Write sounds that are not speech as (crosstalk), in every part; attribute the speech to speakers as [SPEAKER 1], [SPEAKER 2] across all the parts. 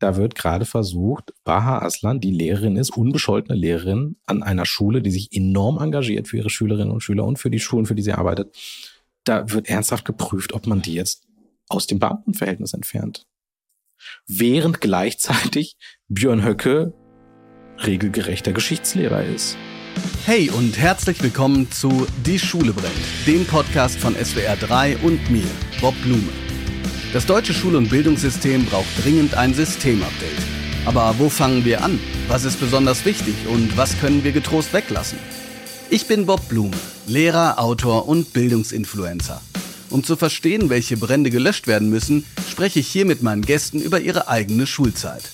[SPEAKER 1] Da wird gerade versucht, Baha Aslan, die Lehrerin ist, unbescholtene Lehrerin an einer Schule, die sich enorm engagiert für ihre Schülerinnen und Schüler und für die Schulen, für die sie arbeitet. Da wird ernsthaft geprüft, ob man die jetzt aus dem Beamtenverhältnis entfernt. Während gleichzeitig Björn Höcke regelgerechter Geschichtslehrer ist.
[SPEAKER 2] Hey und herzlich willkommen zu Die Schule brennt, dem Podcast von SWR 3 und mir, Bob Blume. Das deutsche Schul- und Bildungssystem braucht dringend ein Systemupdate. Aber wo fangen wir an? Was ist besonders wichtig und was können wir getrost weglassen? Ich bin Bob Blume, Lehrer, Autor und Bildungsinfluencer. Um zu verstehen, welche Brände gelöscht werden müssen, spreche ich hier mit meinen Gästen über ihre eigene Schulzeit.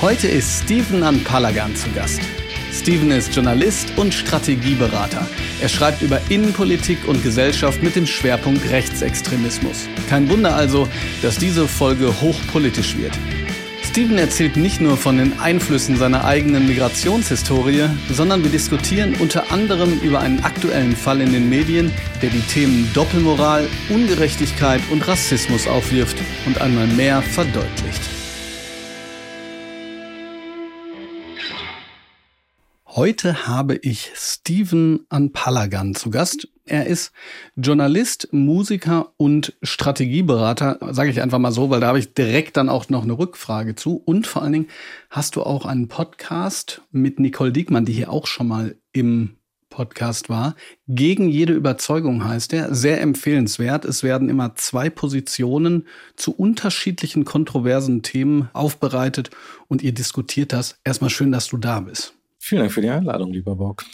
[SPEAKER 2] Heute ist Steven Anpalagan zu Gast. Steven ist Journalist und Strategieberater. Er schreibt über Innenpolitik und Gesellschaft mit dem Schwerpunkt Rechtsextremismus. Kein Wunder also, dass diese Folge hochpolitisch wird. Steven erzählt nicht nur von den Einflüssen seiner eigenen Migrationshistorie, sondern wir diskutieren unter anderem über einen aktuellen Fall in den Medien, der die Themen Doppelmoral, Ungerechtigkeit und Rassismus aufwirft und einmal mehr verdeutlicht. Heute habe ich Steven Anpalagan zu Gast. Er ist Journalist, Musiker und Strategieberater, sage ich einfach mal so, weil da habe ich direkt dann auch noch eine Rückfrage zu. Und vor allen Dingen hast du auch einen Podcast mit Nicole Diekmann, die hier auch schon mal im Podcast war. Gegen jede Überzeugung heißt er. Sehr empfehlenswert. Es werden immer zwei Positionen zu unterschiedlichen kontroversen Themen aufbereitet und ihr diskutiert das. Erstmal schön, dass du da bist.
[SPEAKER 1] Vielen Dank für die Einladung, lieber Bock.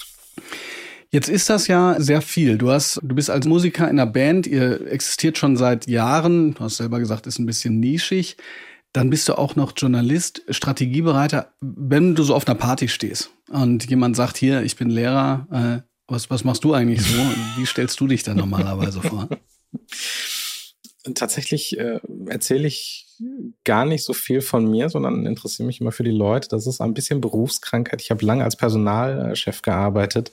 [SPEAKER 2] Jetzt ist das ja sehr viel. Du hast, du bist als Musiker in einer Band, ihr existiert schon seit Jahren, du hast selber gesagt, ist ein bisschen nischig. Dann bist du auch noch Journalist, Strategiebereiter. Wenn du so auf einer Party stehst und jemand sagt, hier, ich bin Lehrer, äh, was, was machst du eigentlich so? Wie stellst du dich dann normalerweise vor? (laughs)
[SPEAKER 1] Tatsächlich äh, erzähle ich gar nicht so viel von mir, sondern interessiere mich immer für die Leute. Das ist ein bisschen Berufskrankheit. Ich habe lange als Personalchef gearbeitet.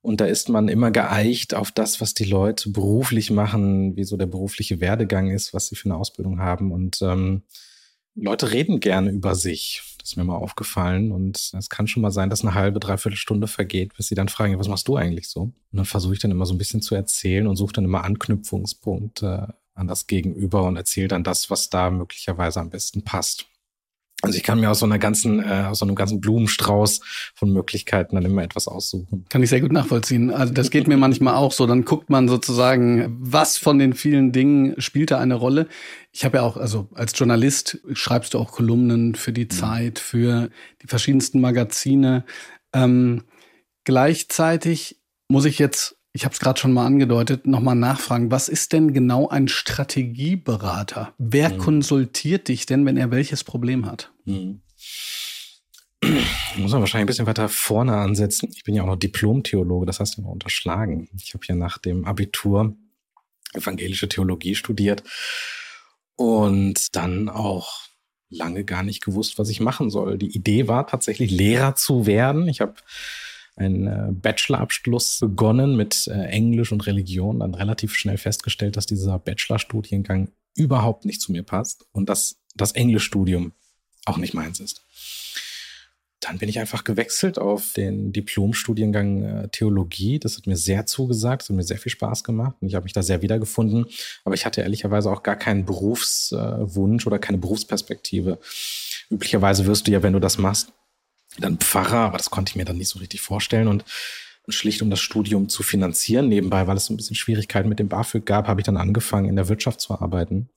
[SPEAKER 1] Und da ist man immer geeicht auf das, was die Leute beruflich machen, wie so der berufliche Werdegang ist, was sie für eine Ausbildung haben. Und ähm, Leute reden gerne über sich. Das ist mir mal aufgefallen. Und es kann schon mal sein, dass eine halbe, dreiviertel Stunde vergeht, bis sie dann fragen, was machst du eigentlich so? Und dann versuche ich dann immer so ein bisschen zu erzählen und suche dann immer Anknüpfungspunkte an das Gegenüber und erzähle dann das, was da möglicherweise am besten passt. Also ich kann mir aus so einer ganzen, äh, aus so einem ganzen Blumenstrauß von Möglichkeiten dann immer etwas aussuchen.
[SPEAKER 2] Kann ich sehr gut nachvollziehen. Also das geht mir manchmal auch so. Dann guckt man sozusagen, was von den vielen Dingen spielt da eine Rolle. Ich habe ja auch, also als Journalist schreibst du auch Kolumnen für die mhm. Zeit, für die verschiedensten Magazine. Ähm, gleichzeitig muss ich jetzt ich habe es gerade schon mal angedeutet, nochmal nachfragen, was ist denn genau ein Strategieberater? Wer mhm. konsultiert dich denn, wenn er welches Problem hat? Mhm.
[SPEAKER 1] Muss man wahrscheinlich ein bisschen weiter vorne ansetzen. Ich bin ja auch noch Diplom-Theologe, das heißt immer unterschlagen. Ich habe ja nach dem Abitur evangelische Theologie studiert und dann auch lange gar nicht gewusst, was ich machen soll. Die Idee war tatsächlich Lehrer zu werden. Ich habe einen äh, Bachelorabschluss begonnen mit äh, Englisch und Religion, dann relativ schnell festgestellt, dass dieser Bachelorstudiengang überhaupt nicht zu mir passt und dass das Englischstudium auch nicht meins ist. Dann bin ich einfach gewechselt auf den Diplomstudiengang äh, Theologie. Das hat mir sehr zugesagt, das hat mir sehr viel Spaß gemacht und ich habe mich da sehr wiedergefunden. Aber ich hatte ehrlicherweise auch gar keinen Berufswunsch oder keine Berufsperspektive. Üblicherweise wirst du ja, wenn du das machst, dann Pfarrer, aber das konnte ich mir dann nicht so richtig vorstellen und schlicht um das Studium zu finanzieren. Nebenbei, weil es so ein bisschen Schwierigkeiten mit dem BAföG gab, habe ich dann angefangen, in der Wirtschaft zu arbeiten.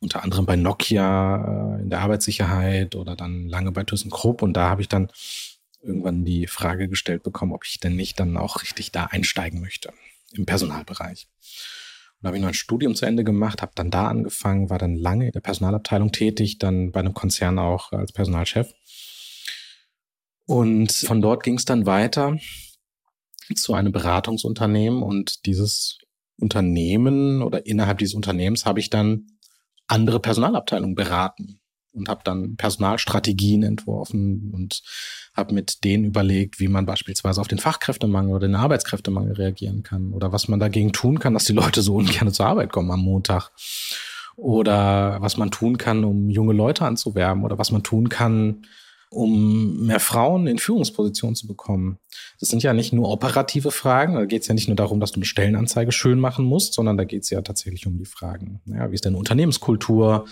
[SPEAKER 1] Unter anderem bei Nokia äh, in der Arbeitssicherheit oder dann lange bei ThyssenKrupp. Und da habe ich dann irgendwann die Frage gestellt bekommen, ob ich denn nicht dann auch richtig da einsteigen möchte im Personalbereich. Und da habe ich noch ein Studium zu Ende gemacht, habe dann da angefangen, war dann lange in der Personalabteilung tätig, dann bei einem Konzern auch als Personalchef und von dort ging es dann weiter zu einem Beratungsunternehmen. Und dieses Unternehmen oder innerhalb dieses Unternehmens habe ich dann andere Personalabteilungen beraten und habe dann Personalstrategien entworfen und habe mit denen überlegt, wie man beispielsweise auf den Fachkräftemangel oder den Arbeitskräftemangel reagieren kann oder was man dagegen tun kann, dass die Leute so ungern zur Arbeit kommen am Montag. Oder was man tun kann, um junge Leute anzuwerben oder was man tun kann, um mehr Frauen in Führungspositionen zu bekommen. Das sind ja nicht nur operative Fragen, da geht es ja nicht nur darum, dass du eine Stellenanzeige schön machen musst, sondern da geht es ja tatsächlich um die Fragen. Ja, wie ist deine Unternehmenskultur?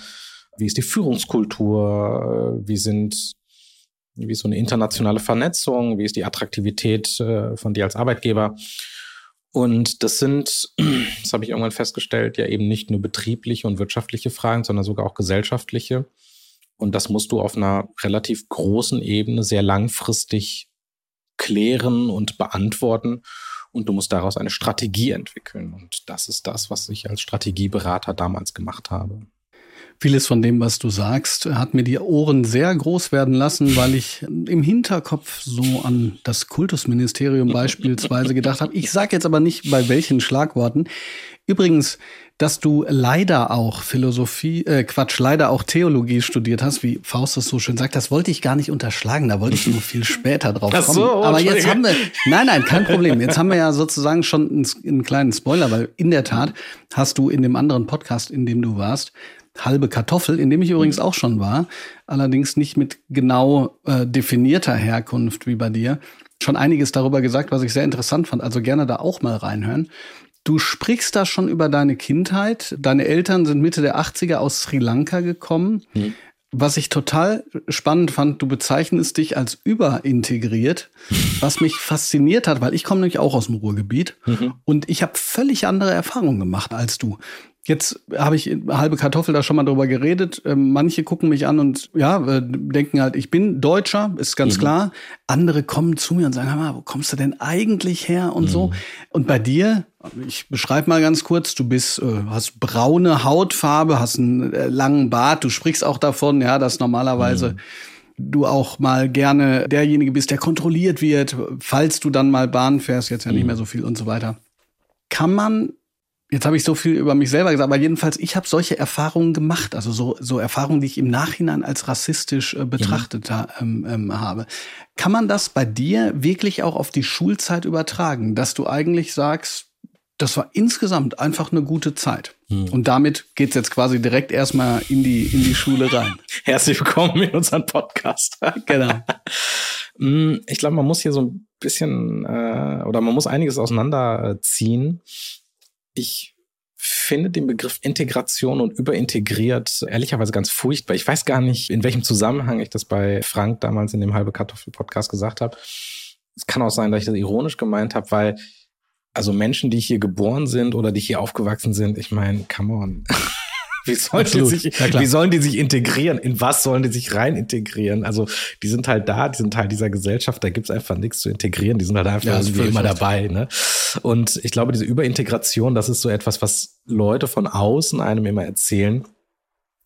[SPEAKER 1] Wie ist die Führungskultur? Wie sind wie ist so eine internationale Vernetzung? Wie ist die Attraktivität äh, von dir als Arbeitgeber? Und das sind, das habe ich irgendwann festgestellt, ja eben nicht nur betriebliche und wirtschaftliche Fragen, sondern sogar auch gesellschaftliche. Und das musst du auf einer relativ großen Ebene sehr langfristig klären und beantworten. Und du musst daraus eine Strategie entwickeln. Und das ist das, was ich als Strategieberater damals gemacht habe.
[SPEAKER 2] Vieles von dem, was du sagst, hat mir die Ohren sehr groß werden lassen, weil ich im Hinterkopf so an das Kultusministerium (laughs) beispielsweise gedacht habe. Ich sage jetzt aber nicht bei welchen Schlagworten. Übrigens, dass du leider auch Philosophie, äh, Quatsch, leider auch Theologie studiert hast, wie Faust das so schön sagt, das wollte ich gar nicht unterschlagen, da wollte ich nur viel später drauf kommen. So, Aber jetzt haben wir, nein, nein, kein Problem. Jetzt haben wir ja sozusagen schon einen, einen kleinen Spoiler, weil in der Tat hast du in dem anderen Podcast, in dem du warst, halbe Kartoffel, in dem ich übrigens auch schon war, allerdings nicht mit genau äh, definierter Herkunft wie bei dir, schon einiges darüber gesagt, was ich sehr interessant fand. Also gerne da auch mal reinhören. Du sprichst da schon über deine Kindheit. Deine Eltern sind Mitte der 80er aus Sri Lanka gekommen. Mhm. Was ich total spannend fand, du bezeichnest dich als überintegriert, was mich (laughs) fasziniert hat, weil ich komme nämlich auch aus dem Ruhrgebiet mhm. und ich habe völlig andere Erfahrungen gemacht als du. Jetzt habe ich halbe Kartoffel da schon mal drüber geredet. Ähm, manche gucken mich an und ja, äh, denken halt, ich bin Deutscher, ist ganz mhm. klar. Andere kommen zu mir und sagen, mal, wo kommst du denn eigentlich her und mhm. so. Und bei dir, ich beschreibe mal ganz kurz, du bist, äh, hast braune Hautfarbe, hast einen äh, langen Bart, du sprichst auch davon, ja, dass normalerweise mhm du auch mal gerne derjenige bist, der kontrolliert wird, falls du dann mal Bahn fährst, jetzt ja nicht mhm. mehr so viel und so weiter. Kann man Jetzt habe ich so viel über mich selber gesagt, aber jedenfalls, ich habe solche Erfahrungen gemacht, also so, so Erfahrungen, die ich im Nachhinein als rassistisch äh, betrachtet ja. ähm, ähm, habe. Kann man das bei dir wirklich auch auf die Schulzeit übertragen, dass du eigentlich sagst, das war insgesamt einfach eine gute Zeit. Hm. Und damit geht's jetzt quasi direkt erstmal in die, in die Schule rein. (laughs)
[SPEAKER 1] Herzlich willkommen in unseren Podcast. (laughs) genau. (laughs) Hm, ich glaube, man muss hier so ein bisschen äh, oder man muss einiges auseinanderziehen ich finde den Begriff Integration und überintegriert ehrlicherweise ganz furchtbar. Ich weiß gar nicht, in welchem Zusammenhang ich das bei Frank damals in dem halbe Kartoffel Podcast gesagt habe. Es kann auch sein, dass ich das ironisch gemeint habe, weil also Menschen, die hier geboren sind oder die hier aufgewachsen sind, ich meine, come on. (laughs) (laughs) Wie sollen, die sich, ja, wie sollen die sich integrieren? In was sollen die sich rein integrieren? Also die sind halt da, die sind Teil dieser Gesellschaft, da gibt's einfach nichts zu integrieren, die sind halt einfach ja, für immer dabei. Ne? Und ich glaube, diese Überintegration, das ist so etwas, was Leute von außen einem immer erzählen,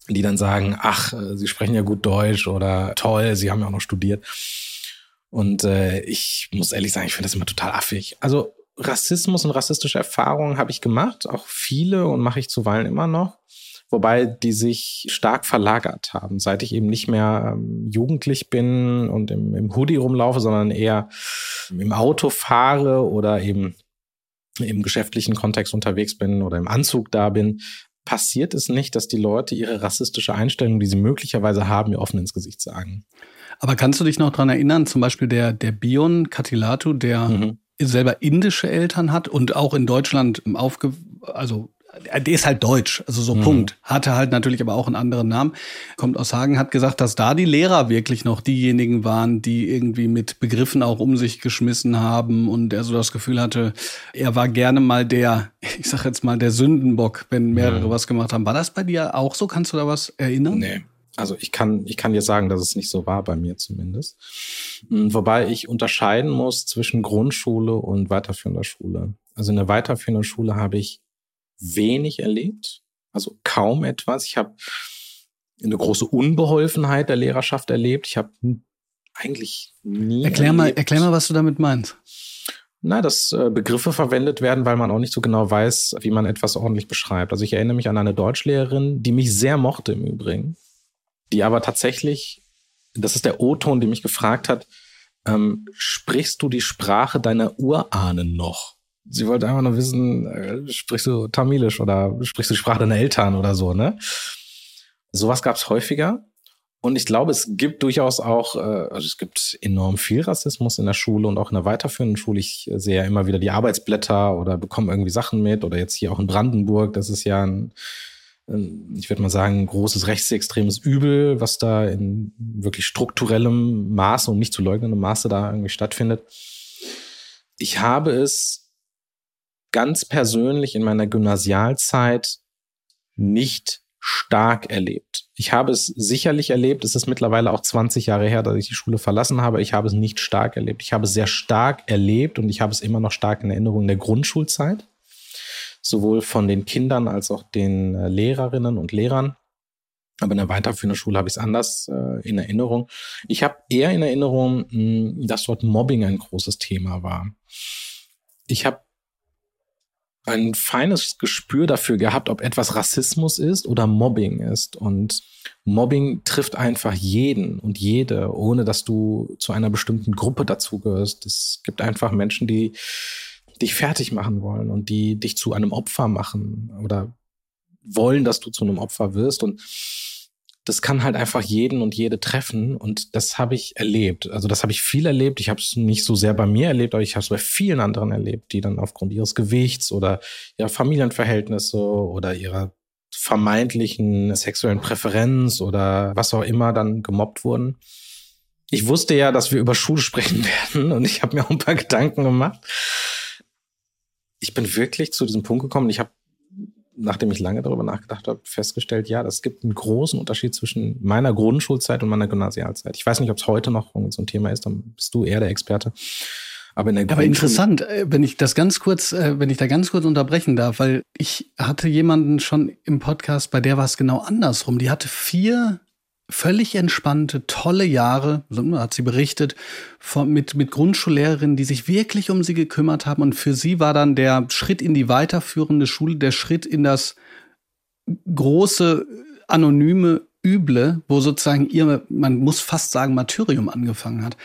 [SPEAKER 1] die dann sagen, ach, äh, sie sprechen ja gut Deutsch oder toll, sie haben ja auch noch studiert. Und äh, ich muss ehrlich sagen, ich finde das immer total affig. Also Rassismus und rassistische Erfahrungen habe ich gemacht, auch viele und mache ich zuweilen immer noch wobei die sich stark verlagert haben, seit ich eben nicht mehr ähm, jugendlich bin und im, im Hoodie rumlaufe, sondern eher im Auto fahre oder eben im geschäftlichen Kontext unterwegs bin oder im Anzug da bin, passiert es nicht, dass die Leute ihre rassistische Einstellung, die sie möglicherweise haben, mir offen ins Gesicht sagen.
[SPEAKER 2] Aber kannst du dich noch dran erinnern, zum Beispiel der, der Bion Katilatu, der mhm. selber indische Eltern hat und auch in Deutschland aufge, also der ist halt deutsch, also so mhm. Punkt. Hatte halt natürlich aber auch einen anderen Namen. Kommt aus Hagen, hat gesagt, dass da die Lehrer wirklich noch diejenigen waren, die irgendwie mit Begriffen auch um sich geschmissen haben und er so das Gefühl hatte, er war gerne mal der, (laughs) ich sag jetzt mal, der Sündenbock, wenn mehrere mhm. was gemacht haben. War das bei dir auch so? Kannst du da was erinnern?
[SPEAKER 1] Nee. Also ich kann, ich kann dir sagen, dass es nicht so war bei mir zumindest. Hm, wobei ich unterscheiden muss zwischen Grundschule und weiterführender Schule. Also in der weiterführenden Schule habe ich wenig erlebt, also kaum etwas. Ich habe eine große Unbeholfenheit der Lehrerschaft erlebt. Ich habe eigentlich nie.
[SPEAKER 2] Erklär erlebt. mal, erklär mal, was du damit meinst.
[SPEAKER 1] Na, dass äh, Begriffe verwendet werden, weil man auch nicht so genau weiß, wie man etwas ordentlich beschreibt. Also ich erinnere mich an eine Deutschlehrerin, die mich sehr mochte im Übrigen, die aber tatsächlich, das ist der O-Ton, die mich gefragt hat, ähm, sprichst du die Sprache deiner Urahnen noch? Sie wollte einfach nur wissen, äh, sprichst du Tamilisch oder sprichst du die Sprache deiner Eltern oder so, ne? Sowas gab es häufiger. Und ich glaube, es gibt durchaus auch, äh, also es gibt enorm viel Rassismus in der Schule und auch in der weiterführenden Schule. Ich sehe ja immer wieder die Arbeitsblätter oder bekomme irgendwie Sachen mit oder jetzt hier auch in Brandenburg, das ist ja ein, ich würde mal sagen, großes rechtsextremes Übel, was da in wirklich strukturellem Maße und nicht zu leugnendem Maße da irgendwie stattfindet. Ich habe es ganz persönlich in meiner Gymnasialzeit nicht stark erlebt. Ich habe es sicherlich erlebt, es ist mittlerweile auch 20 Jahre her, dass ich die Schule verlassen habe. Ich habe es nicht stark erlebt. Ich habe es sehr stark erlebt und ich habe es immer noch stark in Erinnerung in der Grundschulzeit, sowohl von den Kindern als auch den äh, Lehrerinnen und Lehrern. Aber in der weiterführenden Schule habe ich es anders äh, in Erinnerung. Ich habe eher in Erinnerung, mh, dass dort Mobbing ein großes Thema war. Ich habe ein feines Gespür dafür gehabt, ob etwas Rassismus ist oder Mobbing ist. Und Mobbing trifft einfach jeden und jede, ohne dass du zu einer bestimmten Gruppe dazugehörst. Es gibt einfach Menschen, die dich fertig machen wollen und die dich zu einem Opfer machen oder wollen, dass du zu einem Opfer wirst. Und das kann halt einfach jeden und jede treffen und das habe ich erlebt. Also das habe ich viel erlebt. Ich habe es nicht so sehr bei mir erlebt, aber ich habe es bei vielen anderen erlebt, die dann aufgrund ihres Gewichts oder ihrer Familienverhältnisse oder ihrer vermeintlichen sexuellen Präferenz oder was auch immer dann gemobbt wurden. Ich wusste ja, dass wir über Schule sprechen (laughs) werden und ich habe mir auch ein paar Gedanken gemacht. Ich bin wirklich zu diesem Punkt gekommen. Ich habe nachdem ich lange darüber nachgedacht habe, festgestellt, ja, das gibt einen großen Unterschied zwischen meiner Grundschulzeit und meiner Gymnasialzeit. Ich weiß nicht, ob es heute noch so ein Thema ist, dann bist du eher der Experte.
[SPEAKER 2] Aber, in Aber interessant, äh, wenn ich das ganz kurz, äh, wenn ich da ganz kurz unterbrechen darf, weil ich hatte jemanden schon im Podcast, bei der war es genau andersrum. Die hatte vier völlig entspannte, tolle Jahre, so hat sie berichtet, von, mit, mit Grundschullehrerinnen, die sich wirklich um sie gekümmert haben. Und für sie war dann der Schritt in die weiterführende Schule, der Schritt in das große, anonyme Üble, wo sozusagen ihr, man muss fast sagen, Martyrium angefangen hat.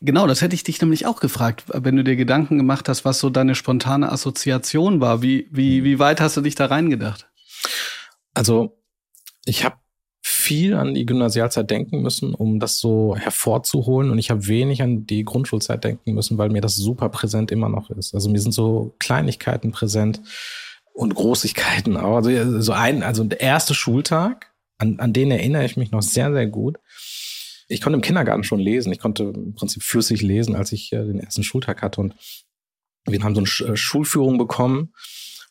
[SPEAKER 2] Genau, das hätte ich dich nämlich auch gefragt, wenn du dir Gedanken gemacht hast, was so deine spontane Assoziation war. Wie, wie, wie weit hast du dich da reingedacht?
[SPEAKER 1] Also, ich habe viel an die Gymnasialzeit denken müssen, um das so hervorzuholen. Und ich habe wenig an die Grundschulzeit denken müssen, weil mir das super präsent immer noch ist. Also mir sind so Kleinigkeiten präsent und Großigkeiten auch. Also so ein, also der erste Schultag, an, an den erinnere ich mich noch sehr, sehr gut. Ich konnte im Kindergarten schon lesen. Ich konnte im Prinzip flüssig lesen, als ich äh, den ersten Schultag hatte. Und wir haben so eine äh, Schulführung bekommen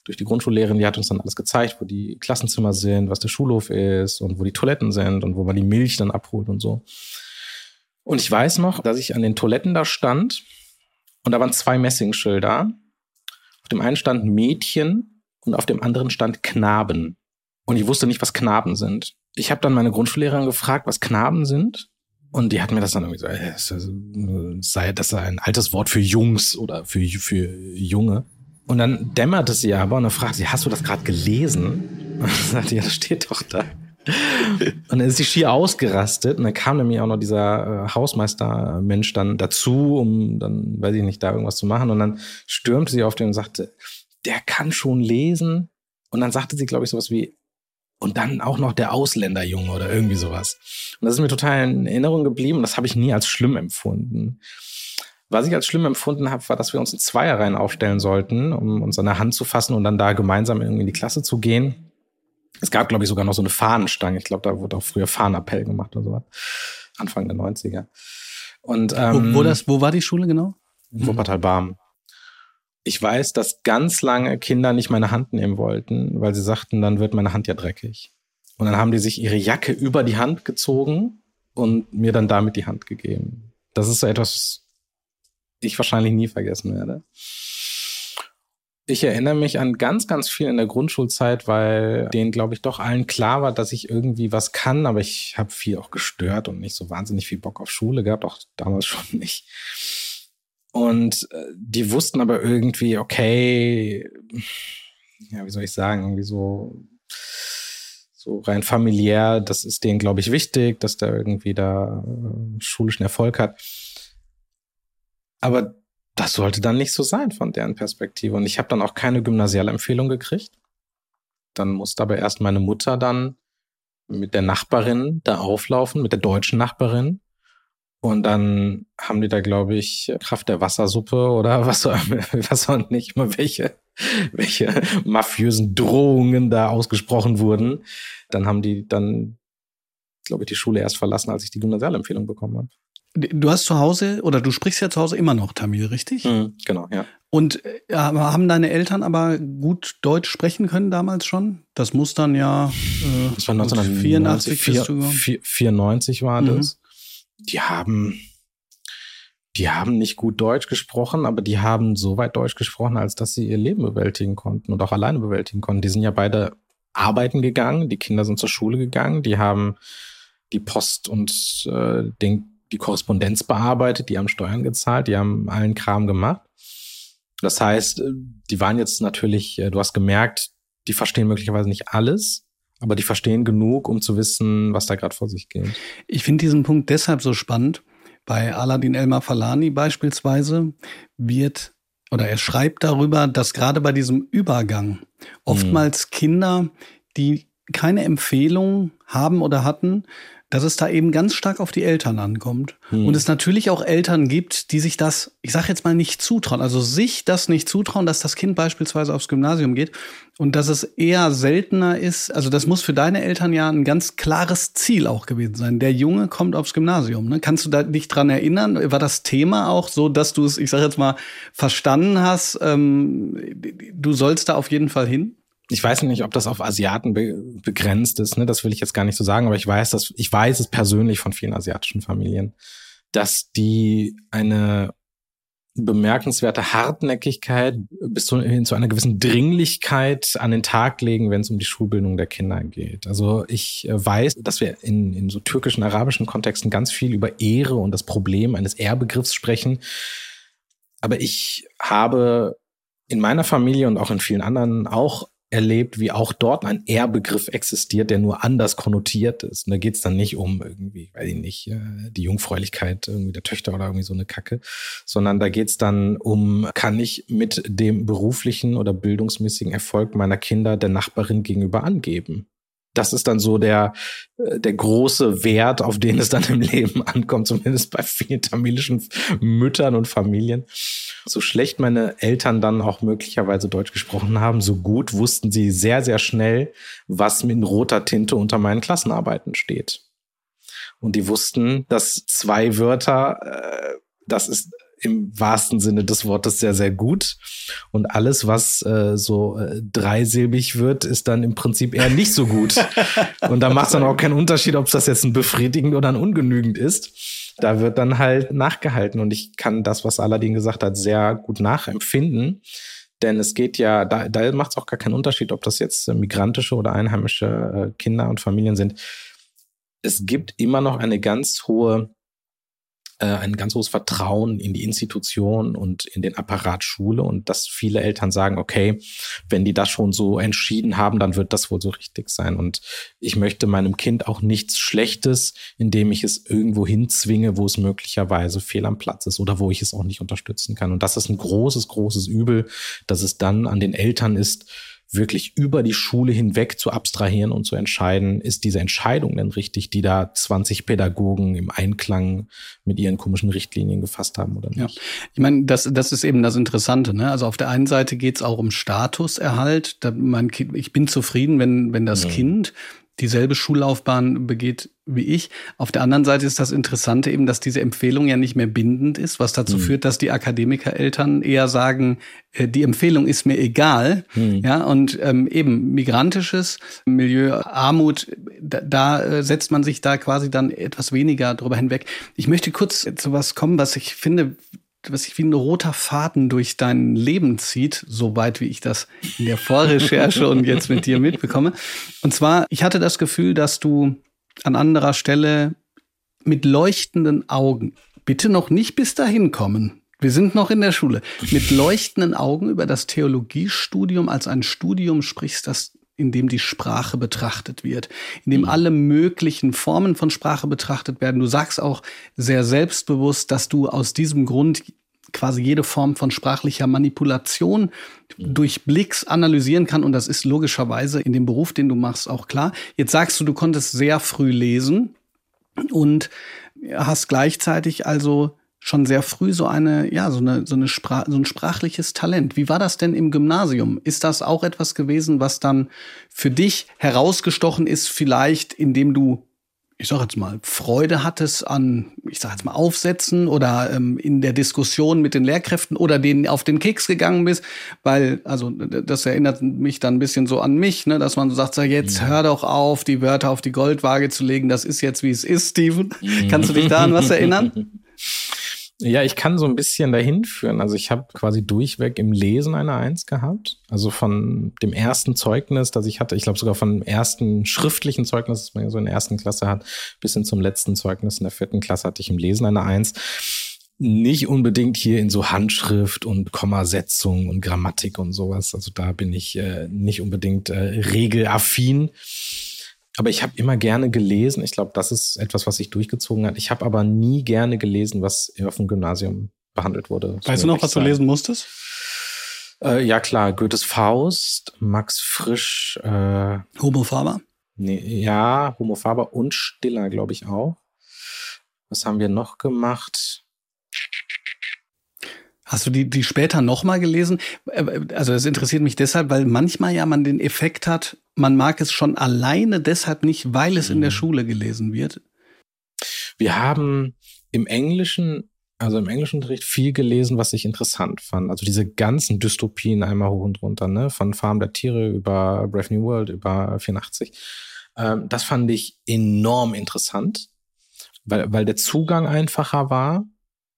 [SPEAKER 1] durch die Grundschullehrerin, die hat uns dann alles gezeigt, wo die Klassenzimmer sind, was der Schulhof ist und wo die Toiletten sind und wo man die Milch dann abholt und so. Und ich weiß noch, dass ich an den Toiletten da stand und da waren zwei Messingschilder. Auf dem einen stand Mädchen und auf dem anderen stand Knaben. Und ich wusste nicht, was Knaben sind. Ich habe dann meine Grundschullehrerin gefragt, was Knaben sind. Und die hat mir das dann irgendwie so, äh, sei das sei ein altes Wort für Jungs oder für, für Junge. Und dann dämmerte sie aber und dann fragte sie, hast du das gerade gelesen? Und dann (laughs) sagte, ja, das steht doch da. Und dann ist sie schier ausgerastet und dann kam nämlich auch noch dieser äh, Hausmeister-Mensch dann dazu, um dann, weiß ich nicht, da irgendwas zu machen. Und dann stürmte sie auf den und sagte, der kann schon lesen. Und dann sagte sie, glaube ich, sowas wie, und dann auch noch der Ausländerjunge oder irgendwie sowas. Und das ist mir total in Erinnerung geblieben und das habe ich nie als schlimm empfunden. Was ich als schlimm empfunden habe, war, dass wir uns in Zweierreihen aufstellen sollten, um uns an der Hand zu fassen und dann da gemeinsam irgendwie in die Klasse zu gehen. Es gab, glaube ich, sogar noch so eine Fahnenstange. Ich glaube, da wurde auch früher Fahnenappell gemacht oder sowas. Anfang der 90er. Und,
[SPEAKER 2] ähm, wo, wo, das, wo war die Schule genau?
[SPEAKER 1] In Wuppertal-Barm. Ich weiß, dass ganz lange Kinder nicht meine Hand nehmen wollten, weil sie sagten, dann wird meine Hand ja dreckig. Und dann haben die sich ihre Jacke über die Hand gezogen und mir dann damit die Hand gegeben. Das ist so etwas, ich wahrscheinlich nie vergessen werde. Ich erinnere mich an ganz, ganz viel in der Grundschulzeit, weil denen, glaube ich, doch allen klar war, dass ich irgendwie was kann, aber ich habe viel auch gestört und nicht so wahnsinnig viel Bock auf Schule gehabt, auch damals (laughs) schon nicht. Und äh, die wussten aber irgendwie, okay, ja, wie soll ich sagen, irgendwie so, so rein familiär, das ist denen, glaube ich, wichtig, dass der irgendwie da äh, schulischen Erfolg hat. Aber das sollte dann nicht so sein von deren Perspektive. Und ich habe dann auch keine Gymnasialempfehlung gekriegt. Dann musste aber erst meine Mutter dann mit der Nachbarin da auflaufen, mit der deutschen Nachbarin. Und dann haben die da, glaube ich, Kraft der Wassersuppe oder (laughs) was auch, was auch nicht mal welche, welche mafiösen Drohungen da ausgesprochen wurden. Dann haben die dann, glaube ich, die Schule erst verlassen, als ich die Gymnasialempfehlung bekommen habe.
[SPEAKER 2] Du hast zu Hause oder du sprichst ja zu Hause immer noch Tamil, richtig?
[SPEAKER 1] Mhm, genau, ja.
[SPEAKER 2] Und äh, haben deine Eltern aber gut Deutsch sprechen können damals schon? Das muss dann ja.
[SPEAKER 1] Äh, das war 1984, 94, 94 war mhm. das. Die haben, die haben nicht gut Deutsch gesprochen, aber die haben so weit Deutsch gesprochen, als dass sie ihr Leben bewältigen konnten und auch alleine bewältigen konnten. Die sind ja beide arbeiten gegangen, die Kinder sind zur Schule gegangen, die haben die Post und äh, den die Korrespondenz bearbeitet, die haben Steuern gezahlt, die haben allen Kram gemacht. Das heißt, äh, die waren jetzt natürlich, äh, du hast gemerkt, die verstehen möglicherweise nicht alles, aber die verstehen genug, um zu wissen, was da gerade vor sich geht.
[SPEAKER 2] Ich finde diesen Punkt deshalb so spannend. Bei Aladin Elmar Falani beispielsweise wird oder er schreibt darüber, dass gerade bei diesem Übergang oftmals hm. Kinder, die keine Empfehlung haben oder hatten, dass es da eben ganz stark auf die Eltern ankommt. Hm. Und es natürlich auch Eltern gibt, die sich das, ich sage jetzt mal, nicht zutrauen. Also sich das nicht zutrauen, dass das Kind beispielsweise aufs Gymnasium geht und dass es eher seltener ist. Also das muss für deine Eltern ja ein ganz klares Ziel auch gewesen sein. Der Junge kommt aufs Gymnasium. Ne? Kannst du da dich dran erinnern? War das Thema auch so, dass du es, ich sage jetzt mal, verstanden hast? Ähm, du sollst da auf jeden Fall hin?
[SPEAKER 1] Ich weiß nicht, ob das auf Asiaten be begrenzt ist, ne? Das will ich jetzt gar nicht so sagen, aber ich weiß, dass ich weiß es persönlich von vielen asiatischen Familien, dass die eine bemerkenswerte Hartnäckigkeit bis hin zu einer gewissen Dringlichkeit an den Tag legen, wenn es um die Schulbildung der Kinder geht. Also ich äh, weiß, dass wir in, in so türkischen, arabischen Kontexten ganz viel über Ehre und das Problem eines Ehrbegriffs sprechen. Aber ich habe in meiner Familie und auch in vielen anderen auch erlebt, wie auch dort ein Ehrbegriff existiert, der nur anders konnotiert ist. Und da geht es dann nicht um irgendwie, weiß ich nicht, äh, die Jungfräulichkeit irgendwie der Töchter oder irgendwie so eine Kacke, sondern da geht es dann um, kann ich mit dem beruflichen oder bildungsmäßigen Erfolg meiner Kinder der Nachbarin gegenüber angeben? Das ist dann so der, äh, der große Wert, auf den es dann im Leben ankommt, zumindest bei vielen tamilischen Müttern und Familien. So schlecht meine Eltern dann auch möglicherweise Deutsch gesprochen haben, so gut wussten sie sehr, sehr schnell, was mit roter Tinte unter meinen Klassenarbeiten steht. Und die wussten, dass zwei Wörter, äh, das ist im wahrsten Sinne des Wortes sehr, sehr gut. Und alles, was äh, so äh, dreisilbig wird, ist dann im Prinzip eher nicht so gut. (laughs) Und da macht es dann auch keinen Unterschied, ob das jetzt ein befriedigend oder ein ungenügend ist. Da wird dann halt nachgehalten. Und ich kann das, was Aladdin gesagt hat, sehr gut nachempfinden. Denn es geht ja, da, da macht es auch gar keinen Unterschied, ob das jetzt migrantische oder einheimische äh, Kinder und Familien sind. Es gibt immer noch eine ganz hohe äh, ein ganz hohes Vertrauen in die Institution und in den Apparat Schule und dass viele Eltern sagen, okay, wenn die das schon so entschieden haben, dann wird das wohl so richtig sein. Und ich möchte meinem Kind auch nichts Schlechtes, indem ich es irgendwo hinzwinge, wo es möglicherweise fehl am Platz ist oder wo ich es auch nicht unterstützen kann. Und das ist ein großes, großes Übel, dass es dann an den Eltern ist, wirklich über die Schule hinweg zu abstrahieren und zu entscheiden, ist diese Entscheidung denn richtig, die da 20 Pädagogen im Einklang mit ihren komischen Richtlinien gefasst haben oder nicht? Ja.
[SPEAKER 2] Ich meine, das, das ist eben das Interessante. Ne? Also auf der einen Seite geht es auch um Statuserhalt. Da mein kind, ich bin zufrieden, wenn, wenn das ja. Kind dieselbe Schullaufbahn begeht wie ich. Auf der anderen Seite ist das Interessante eben, dass diese Empfehlung ja nicht mehr bindend ist, was dazu mhm. führt, dass die Akademikereltern eher sagen, äh, die Empfehlung ist mir egal. Mhm. Ja, und ähm, eben migrantisches Milieu, Armut, da, da äh, setzt man sich da quasi dann etwas weniger drüber hinweg. Ich möchte kurz zu was kommen, was ich finde, was sich wie ein roter Faden durch dein Leben zieht, soweit wie ich das in der Vorrecherche und jetzt mit dir mitbekomme. Und zwar, ich hatte das Gefühl, dass du an anderer Stelle mit leuchtenden Augen, bitte noch nicht bis dahin kommen, wir sind noch in der Schule, mit leuchtenden Augen über das Theologiestudium als ein Studium sprichst, das in dem die Sprache betrachtet wird, in dem mhm. alle möglichen Formen von Sprache betrachtet werden. Du sagst auch sehr selbstbewusst, dass du aus diesem Grund quasi jede Form von sprachlicher Manipulation durch Blicks analysieren kann. Und das ist logischerweise in dem Beruf, den du machst, auch klar. Jetzt sagst du, du konntest sehr früh lesen und hast gleichzeitig also schon sehr früh so eine, ja, so eine, so eine Sprach, so ein sprachliches Talent. Wie war das denn im Gymnasium? Ist das auch etwas gewesen, was dann für dich herausgestochen ist, vielleicht indem du ich sag jetzt mal, Freude hattest an, ich sag jetzt mal, Aufsätzen oder ähm, in der Diskussion mit den Lehrkräften oder denen auf den Keks gegangen bist, weil, also das erinnert mich dann ein bisschen so an mich, ne, dass man so sagt, so, jetzt hör doch auf, die Wörter auf die Goldwaage zu legen, das ist jetzt, wie es ist, Steven. Kannst du dich da an was erinnern? (laughs)
[SPEAKER 1] Ja, ich kann so ein bisschen dahin führen. Also ich habe quasi durchweg im Lesen eine Eins gehabt. Also von dem ersten Zeugnis, das ich hatte, ich glaube sogar von dem ersten schriftlichen Zeugnis, das man ja so in der ersten Klasse hat, bis hin zum letzten Zeugnis in der vierten Klasse hatte ich im Lesen eine Eins. Nicht unbedingt hier in so Handschrift und Kommasetzung und Grammatik und sowas. Also da bin ich äh, nicht unbedingt äh, regelaffin. Aber ich habe immer gerne gelesen. Ich glaube, das ist etwas, was sich durchgezogen hat. Ich habe aber nie gerne gelesen, was auf dem Gymnasium behandelt wurde.
[SPEAKER 2] Weißt du noch, was sein. du lesen musstest?
[SPEAKER 1] Äh, ja, klar. Goethes Faust, Max Frisch. Äh,
[SPEAKER 2] Homo Faber?
[SPEAKER 1] Nee, ja, Homo Faber und Stiller, glaube ich auch. Was haben wir noch gemacht?
[SPEAKER 2] Hast du die, die später nochmal gelesen? Äh, also das interessiert mich deshalb, weil manchmal ja man den Effekt hat, man mag es schon alleine deshalb nicht, weil es in der mhm. Schule gelesen wird.
[SPEAKER 1] Wir haben im Englischen, also im englischen Unterricht viel gelesen, was ich interessant fand. Also diese ganzen Dystopien einmal hoch und runter, ne? Von Farm der Tiere über Brave New World über 84. Ähm, das fand ich enorm interessant, weil, weil der Zugang einfacher war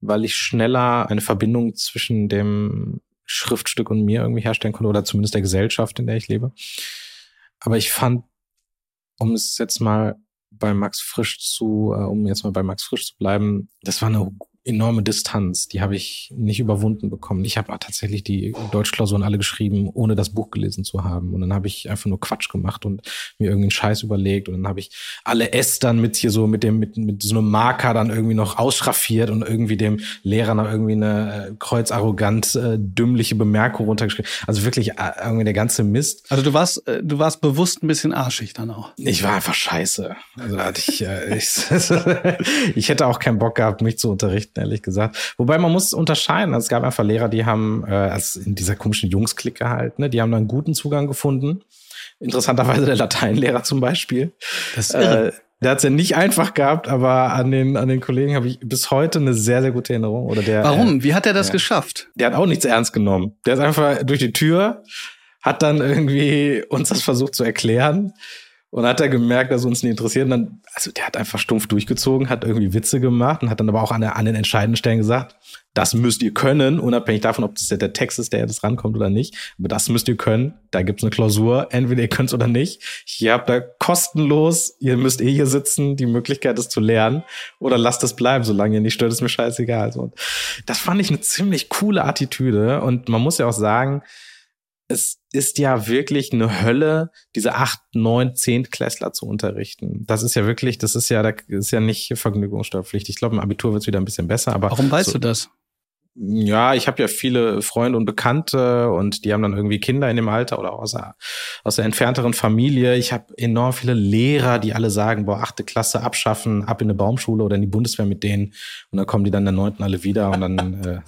[SPEAKER 1] weil ich schneller eine Verbindung zwischen dem Schriftstück und mir irgendwie herstellen konnte oder zumindest der Gesellschaft, in der ich lebe. Aber ich fand, um es jetzt mal bei Max Frisch zu, äh, um jetzt mal bei Max Frisch zu bleiben, das war eine enorme Distanz, die habe ich nicht überwunden bekommen. Ich habe tatsächlich die Deutschklausuren alle geschrieben, ohne das Buch gelesen zu haben. Und dann habe ich einfach nur Quatsch gemacht und mir irgendeinen Scheiß überlegt. Und dann habe ich alle S dann mit hier so mit dem mit, mit so einem Marker dann irgendwie noch ausschraffiert und irgendwie dem Lehrer noch irgendwie eine äh, kreuzarrogant äh, dümmliche Bemerkung runtergeschrieben. Also wirklich äh, irgendwie der ganze Mist.
[SPEAKER 2] Also du warst äh, du warst bewusst ein bisschen arschig dann auch.
[SPEAKER 1] Ich war einfach scheiße. Also hatte ich äh, (laughs) ich, ich hätte auch keinen Bock gehabt, mich zu unterrichten ehrlich gesagt. Wobei man muss unterscheiden. Also es gab einfach Lehrer, die haben, äh, also in dieser komischen Jungs-Clique halt, ne, die haben da einen guten Zugang gefunden. Interessanterweise der Lateinlehrer zum Beispiel. Das ist irre. Äh, der hat es ja nicht einfach gehabt, aber an den, an den Kollegen habe ich bis heute eine sehr, sehr gute Erinnerung. Oder der,
[SPEAKER 2] Warum? Äh, Wie hat er das ja, geschafft?
[SPEAKER 1] Der hat auch nichts ernst genommen. Der ist einfach durch die Tür, hat dann irgendwie uns das versucht zu erklären und hat er gemerkt, dass uns nicht interessiert. Und dann, also der hat einfach stumpf durchgezogen, hat irgendwie Witze gemacht und hat dann aber auch an, der, an den entscheidenden Stellen gesagt, das müsst ihr können, unabhängig davon, ob das der, der Text ist, der jetzt rankommt oder nicht. Aber das müsst ihr können. Da gibt's eine Klausur, entweder ihr könnt's oder nicht. Ihr habt da kostenlos, ihr müsst eh hier sitzen, die Möglichkeit, es zu lernen. Oder lasst es bleiben, solange ihr nicht stört, ist mir scheißegal. Also, das fand ich eine ziemlich coole Attitüde. Und man muss ja auch sagen, es ist ja wirklich eine Hölle, diese acht, neun, zehn Klässler zu unterrichten. Das ist ja wirklich, das ist ja, das ist ja nicht Vergnügungssteuerpflichtig. Ich glaube, im Abitur wird es wieder ein bisschen besser. Aber
[SPEAKER 2] warum weißt so, du das?
[SPEAKER 1] Ja, ich habe ja viele Freunde und Bekannte und die haben dann irgendwie Kinder in dem Alter oder aus der, aus der entfernteren Familie. Ich habe enorm viele Lehrer, die alle sagen, boah, achte Klasse abschaffen, ab in eine Baumschule oder in die Bundeswehr mit denen. Und dann kommen die dann der neunten alle wieder und dann äh,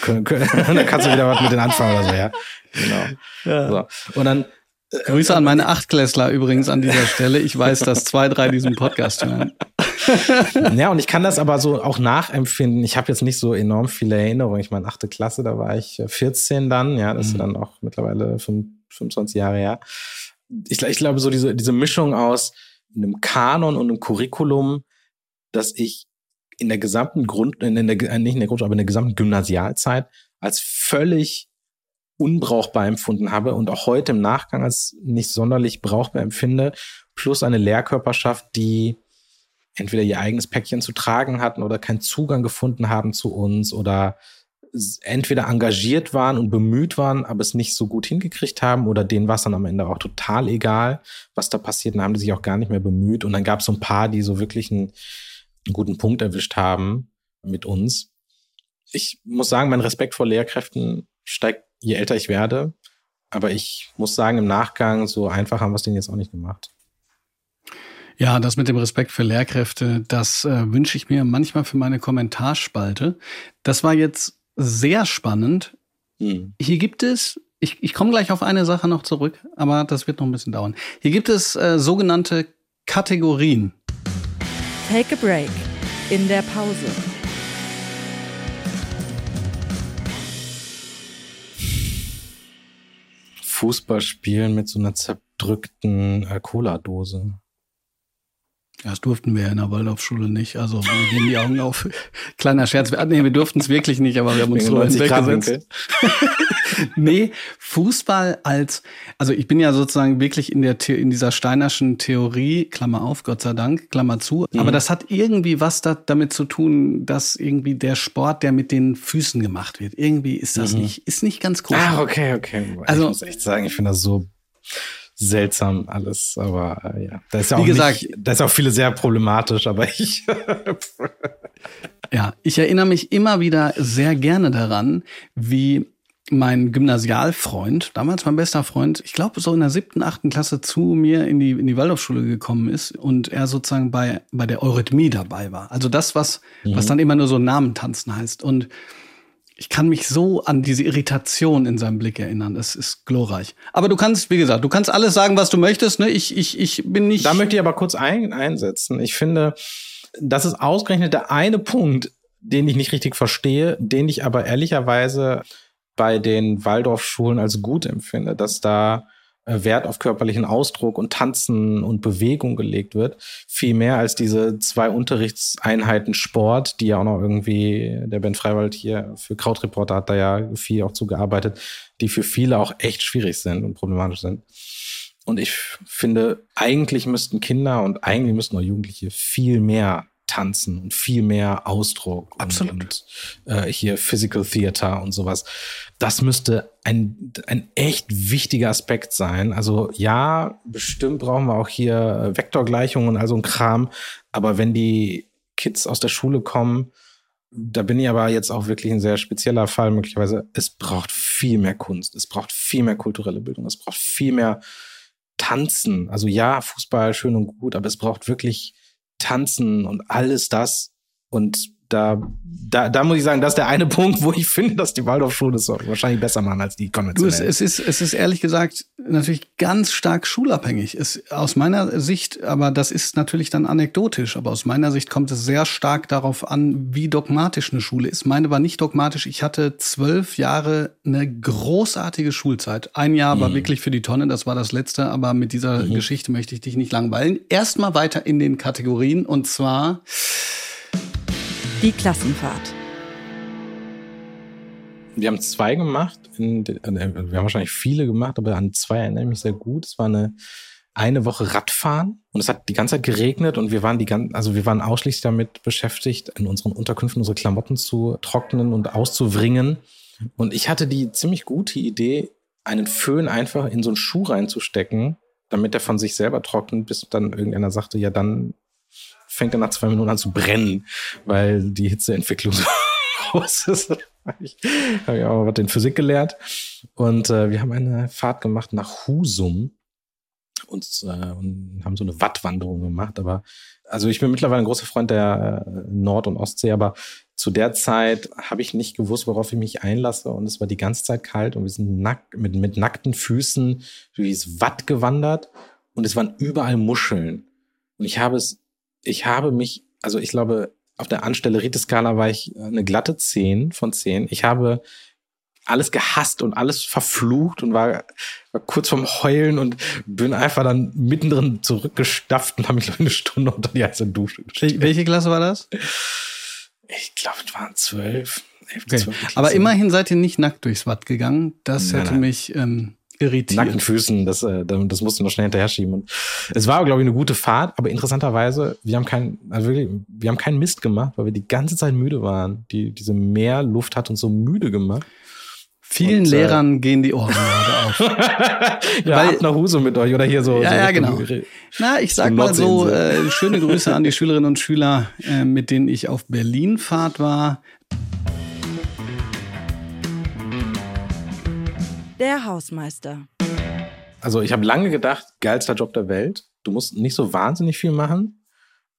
[SPEAKER 1] können, können, (laughs) dann kannst du wieder was mit denen anfangen oder so, ja. Genau. Ja. So. Und dann
[SPEAKER 2] äh, Grüße an meine Achtklässler übrigens an dieser Stelle. Ich weiß, dass zwei, drei diesen Podcast hören. (laughs)
[SPEAKER 1] ja, und ich kann das aber so auch nachempfinden. Ich habe jetzt nicht so enorm viele Erinnerungen. Ich meine, achte Klasse, da war ich 14 dann, ja, das mhm. ist dann auch mittlerweile 25 Jahre her. Ich, ich glaube, so diese, diese Mischung aus einem Kanon und einem Curriculum, dass ich in der gesamten Grund, in der, äh, nicht in der Grundschule, aber in der gesamten Gymnasialzeit als völlig unbrauchbar empfunden habe und auch heute im Nachgang als nicht sonderlich brauchbar empfinde, plus eine Lehrkörperschaft, die entweder ihr eigenes Päckchen zu tragen hatten oder keinen Zugang gefunden haben zu uns oder entweder engagiert waren und bemüht waren, aber es nicht so gut hingekriegt haben oder denen war es dann am Ende auch total egal, was da passiert, dann haben die sich auch gar nicht mehr bemüht. Und dann gab es so ein paar, die so wirklich einen, einen guten Punkt erwischt haben mit uns. ich muss sagen, mein Respekt vor Lehrkräften steigt, je älter ich werde. Aber ich muss sagen, im Nachgang, so einfach haben wir es denen jetzt auch nicht gemacht.
[SPEAKER 2] Ja, das mit dem Respekt für Lehrkräfte, das äh, wünsche ich mir manchmal für meine Kommentarspalte. Das war jetzt sehr spannend. Hm. Hier gibt es, ich, ich komme gleich auf eine Sache noch zurück, aber das wird noch ein bisschen dauern. Hier gibt es äh, sogenannte Kategorien.
[SPEAKER 3] Take a break in der Pause.
[SPEAKER 1] Fußball spielen mit so einer zerdrückten äh, Cola-Dose.
[SPEAKER 2] Ja, das durften wir ja in der Waldorfschule nicht. Also wir gehen die Augen auf. Kleiner Scherz. Nee, wir durften es wirklich nicht, aber wir haben uns so weggesetzt. (laughs) nee, Fußball als, also ich bin ja sozusagen wirklich in der in dieser steinerschen Theorie, Klammer auf, Gott sei Dank, Klammer zu. Mhm. Aber das hat irgendwie was da, damit zu tun, dass irgendwie der Sport, der mit den Füßen gemacht wird, irgendwie ist das mhm. nicht, ist nicht ganz cool.
[SPEAKER 1] Ah, okay, okay. Also, ich muss echt sagen, ich finde das so seltsam alles. Aber äh, ja, da ist ja auch Wie gesagt, da ist auch viele sehr problematisch, aber ich. (laughs)
[SPEAKER 2] ja, ich erinnere mich immer wieder sehr gerne daran, wie mein Gymnasialfreund, damals mein bester Freund, ich glaube so in der siebten, achten Klasse zu mir in die, in die Waldorfschule gekommen ist und er sozusagen bei, bei der Eurythmie dabei war. Also das, was, mhm. was dann immer nur so Namentanzen heißt. Und ich kann mich so an diese Irritation in seinem Blick erinnern. Das ist glorreich. Aber du kannst, wie gesagt, du kannst alles sagen, was du möchtest. Ne? Ich, ich, ich bin nicht.
[SPEAKER 1] Da möchte ich aber kurz ein, einsetzen. Ich finde, das ist ausgerechnet der eine Punkt, den ich nicht richtig verstehe, den ich aber ehrlicherweise bei den Waldorfschulen als gut empfinde, dass da Wert auf körperlichen Ausdruck und Tanzen und Bewegung gelegt wird. Viel mehr als diese zwei Unterrichtseinheiten Sport, die ja auch noch irgendwie, der Ben Freiwald hier für Krautreporter hat da ja viel auch zugearbeitet, die für viele auch echt schwierig sind und problematisch sind. Und ich finde, eigentlich müssten Kinder und eigentlich müssten auch Jugendliche viel mehr tanzen und viel mehr Ausdruck
[SPEAKER 2] Absolut.
[SPEAKER 1] und, und äh, hier Physical Theater und sowas. Das müsste ein, ein echt wichtiger Aspekt sein. Also ja, bestimmt brauchen wir auch hier Vektorgleichungen, also ein Kram. Aber wenn die Kids aus der Schule kommen, da bin ich aber jetzt auch wirklich ein sehr spezieller Fall möglicherweise. Es braucht viel mehr Kunst, es braucht viel mehr kulturelle Bildung, es braucht viel mehr Tanzen. Also ja, Fußball schön und gut, aber es braucht wirklich Tanzen und alles das. Und da, da, da muss ich sagen, das ist der eine (laughs) Punkt, wo ich finde, dass die Waldorfschulen es wahrscheinlich besser machen als die konventionellen.
[SPEAKER 2] Du, es, es, ist, es ist ehrlich gesagt natürlich ganz stark schulabhängig. Es, aus meiner Sicht, aber das ist natürlich dann anekdotisch, aber aus meiner Sicht kommt es sehr stark darauf an, wie dogmatisch eine Schule ist. Meine war nicht dogmatisch. Ich hatte zwölf Jahre eine großartige Schulzeit. Ein Jahr war mhm. wirklich für die Tonne, das war das letzte, aber mit dieser mhm. Geschichte möchte ich dich nicht langweilen. Erstmal weiter in den Kategorien und zwar
[SPEAKER 3] die Klassenfahrt.
[SPEAKER 1] Wir haben zwei gemacht. In, äh, wir haben wahrscheinlich viele gemacht, aber an zwei erinnere ich mich sehr gut. Es war eine eine Woche Radfahren und es hat die ganze Zeit geregnet und wir waren die ganze, also wir waren ausschließlich damit beschäftigt, in unseren Unterkünften unsere Klamotten zu trocknen und auszuwringen. Und ich hatte die ziemlich gute Idee, einen Föhn einfach in so einen Schuh reinzustecken, damit er von sich selber trocknet, bis dann irgendeiner sagte, ja, dann fängt er nach zwei Minuten an zu brennen, weil die Hitzeentwicklung (laughs) so groß ist. ich habe ja auch was in Physik gelehrt. Und äh, wir haben eine Fahrt gemacht nach Husum und, äh, und haben so eine Wattwanderung gemacht. Aber also ich bin mittlerweile ein großer Freund der äh, Nord- und Ostsee, aber zu der Zeit habe ich nicht gewusst, worauf ich mich einlasse. Und es war die ganze Zeit kalt und wir sind nackt, mit, mit nackten Füßen durch das Watt gewandert und es waren überall Muscheln. Und ich habe es ich habe mich, also ich glaube, auf der Anstellerite-Skala war ich eine glatte 10 von 10. Ich habe alles gehasst und alles verflucht und war, war kurz vorm Heulen und bin einfach dann mittendrin zurückgestafft und habe mich, glaube ich, eine Stunde unter die heiße Dusche
[SPEAKER 2] gestellt. Welche Klasse war das?
[SPEAKER 1] Ich glaube, es waren zwölf.
[SPEAKER 2] Okay. Aber immerhin seid ihr nicht nackt durchs Watt gegangen. Das nein, hätte nein. mich ähm, irritiert.
[SPEAKER 1] Nackten Füßen, das, äh, das musst du noch schnell hinterher schieben. Und es war, glaube ich, eine gute Fahrt, aber interessanterweise, wir haben keinen, also wirklich, wir haben keinen Mist gemacht, weil wir die ganze Zeit müde waren. Die, diese Meerluft hat uns so müde gemacht.
[SPEAKER 2] Vielen und, äh, Lehrern äh, gehen die Ohren (laughs) gerade auf.
[SPEAKER 1] ja, Weil, nach Huse mit euch oder hier so.
[SPEAKER 2] Ja,
[SPEAKER 1] so
[SPEAKER 2] ja, genau. Na, ich sag mal so, äh, schöne Grüße an die Schülerinnen und Schüler, äh, mit denen ich auf Berlinfahrt war.
[SPEAKER 3] Der Hausmeister.
[SPEAKER 1] Also ich habe lange gedacht, geilster Job der Welt. Du musst nicht so wahnsinnig viel machen.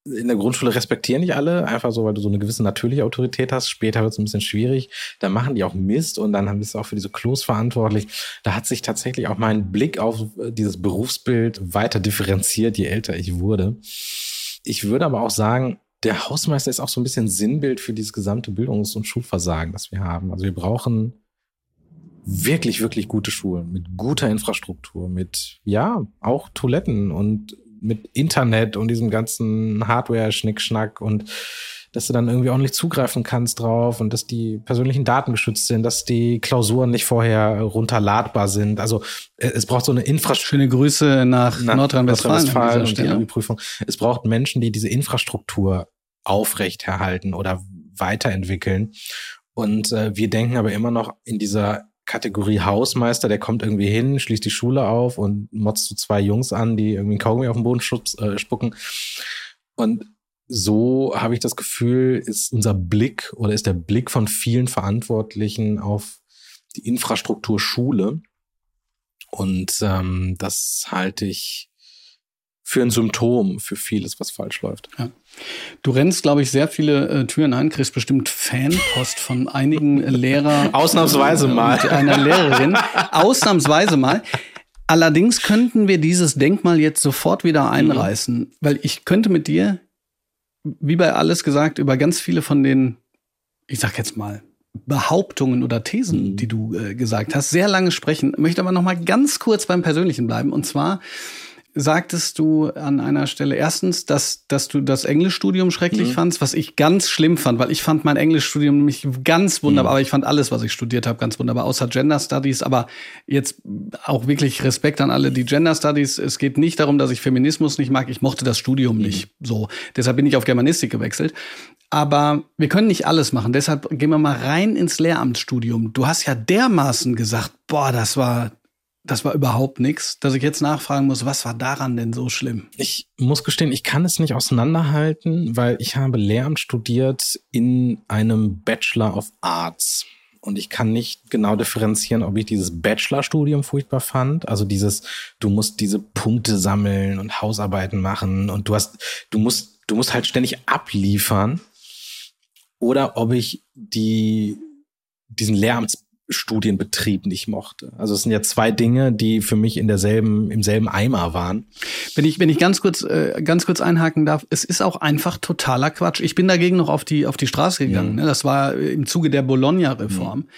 [SPEAKER 1] In der Grundschule respektieren nicht alle, einfach so, weil du so eine gewisse natürliche Autorität hast. Später wird es ein bisschen schwierig. Da machen die auch Mist und dann bist du auch für diese Klos verantwortlich. Da hat sich tatsächlich auch mein Blick auf dieses Berufsbild weiter differenziert, je älter ich wurde. Ich würde aber auch sagen, der Hausmeister ist auch so ein bisschen Sinnbild für dieses gesamte Bildungs- und Schulversagen, das wir haben. Also wir brauchen wirklich, wirklich gute Schulen mit guter Infrastruktur, mit, ja, auch Toiletten und mit Internet und diesem ganzen Hardware-Schnickschnack und dass du dann irgendwie ordentlich zugreifen kannst drauf und dass die persönlichen Daten geschützt sind, dass die Klausuren nicht vorher runterladbar sind. Also äh, es braucht so eine Infrastruktur.
[SPEAKER 2] Schöne Grüße nach, nach Nordrhein-Westfalen
[SPEAKER 1] Nordrhein und die Abi-Prüfung. Es braucht Menschen, die diese Infrastruktur aufrechterhalten oder weiterentwickeln. Und äh, wir denken aber immer noch in dieser Kategorie Hausmeister, der kommt irgendwie hin, schließt die Schule auf und motzt so zwei Jungs an, die irgendwie einen Kaugummi auf den Boden schubs, äh, spucken. Und so habe ich das Gefühl, ist unser Blick oder ist der Blick von vielen Verantwortlichen auf die Infrastruktur Schule. Und ähm, das halte ich für ein Symptom für vieles, was falsch läuft. Ja.
[SPEAKER 2] Du rennst, glaube ich, sehr viele äh, Türen ein, kriegst bestimmt Fanpost von einigen (laughs) Lehrern.
[SPEAKER 1] Ausnahmsweise mal.
[SPEAKER 2] Einer Lehrerin. Ausnahmsweise mal. Allerdings könnten wir dieses Denkmal jetzt sofort wieder einreißen, mhm. weil ich könnte mit dir, wie bei alles gesagt, über ganz viele von den, ich sag jetzt mal, Behauptungen oder Thesen, mhm. die du äh, gesagt hast, sehr lange sprechen. Möchte aber noch mal ganz kurz beim Persönlichen bleiben. Und zwar sagtest du an einer Stelle erstens, dass, dass du das Englischstudium schrecklich mhm. fandst, was ich ganz schlimm fand, weil ich fand mein Englischstudium nämlich ganz wunderbar, mhm. aber ich fand alles, was ich studiert habe, ganz wunderbar, außer Gender Studies. Aber jetzt auch wirklich Respekt an alle, die Gender Studies. Es geht nicht darum, dass ich Feminismus nicht mag. Ich mochte das Studium mhm. nicht so. Deshalb bin ich auf Germanistik gewechselt. Aber wir können nicht alles machen. Deshalb gehen wir mal rein ins Lehramtsstudium. Du hast ja dermaßen gesagt, boah, das war, das war überhaupt nichts, dass ich jetzt nachfragen muss, was war daran denn so schlimm?
[SPEAKER 1] Ich muss gestehen, ich kann es nicht auseinanderhalten, weil ich habe Lehramt studiert in einem Bachelor of Arts. Und ich kann nicht genau differenzieren, ob ich dieses Bachelorstudium furchtbar fand. Also dieses, du musst diese Punkte sammeln und Hausarbeiten machen und du hast, du musst, du musst halt ständig abliefern. Oder ob ich die, diesen Lehramts Studienbetrieb nicht mochte. Also es sind ja zwei Dinge, die für mich in derselben, im selben Eimer waren.
[SPEAKER 2] Wenn ich, wenn ich ganz kurz, äh, ganz kurz einhaken darf, es ist auch einfach totaler Quatsch. Ich bin dagegen noch auf die, auf die Straße gegangen. Mhm. Ne? Das war im Zuge der Bologna-Reform. Mhm.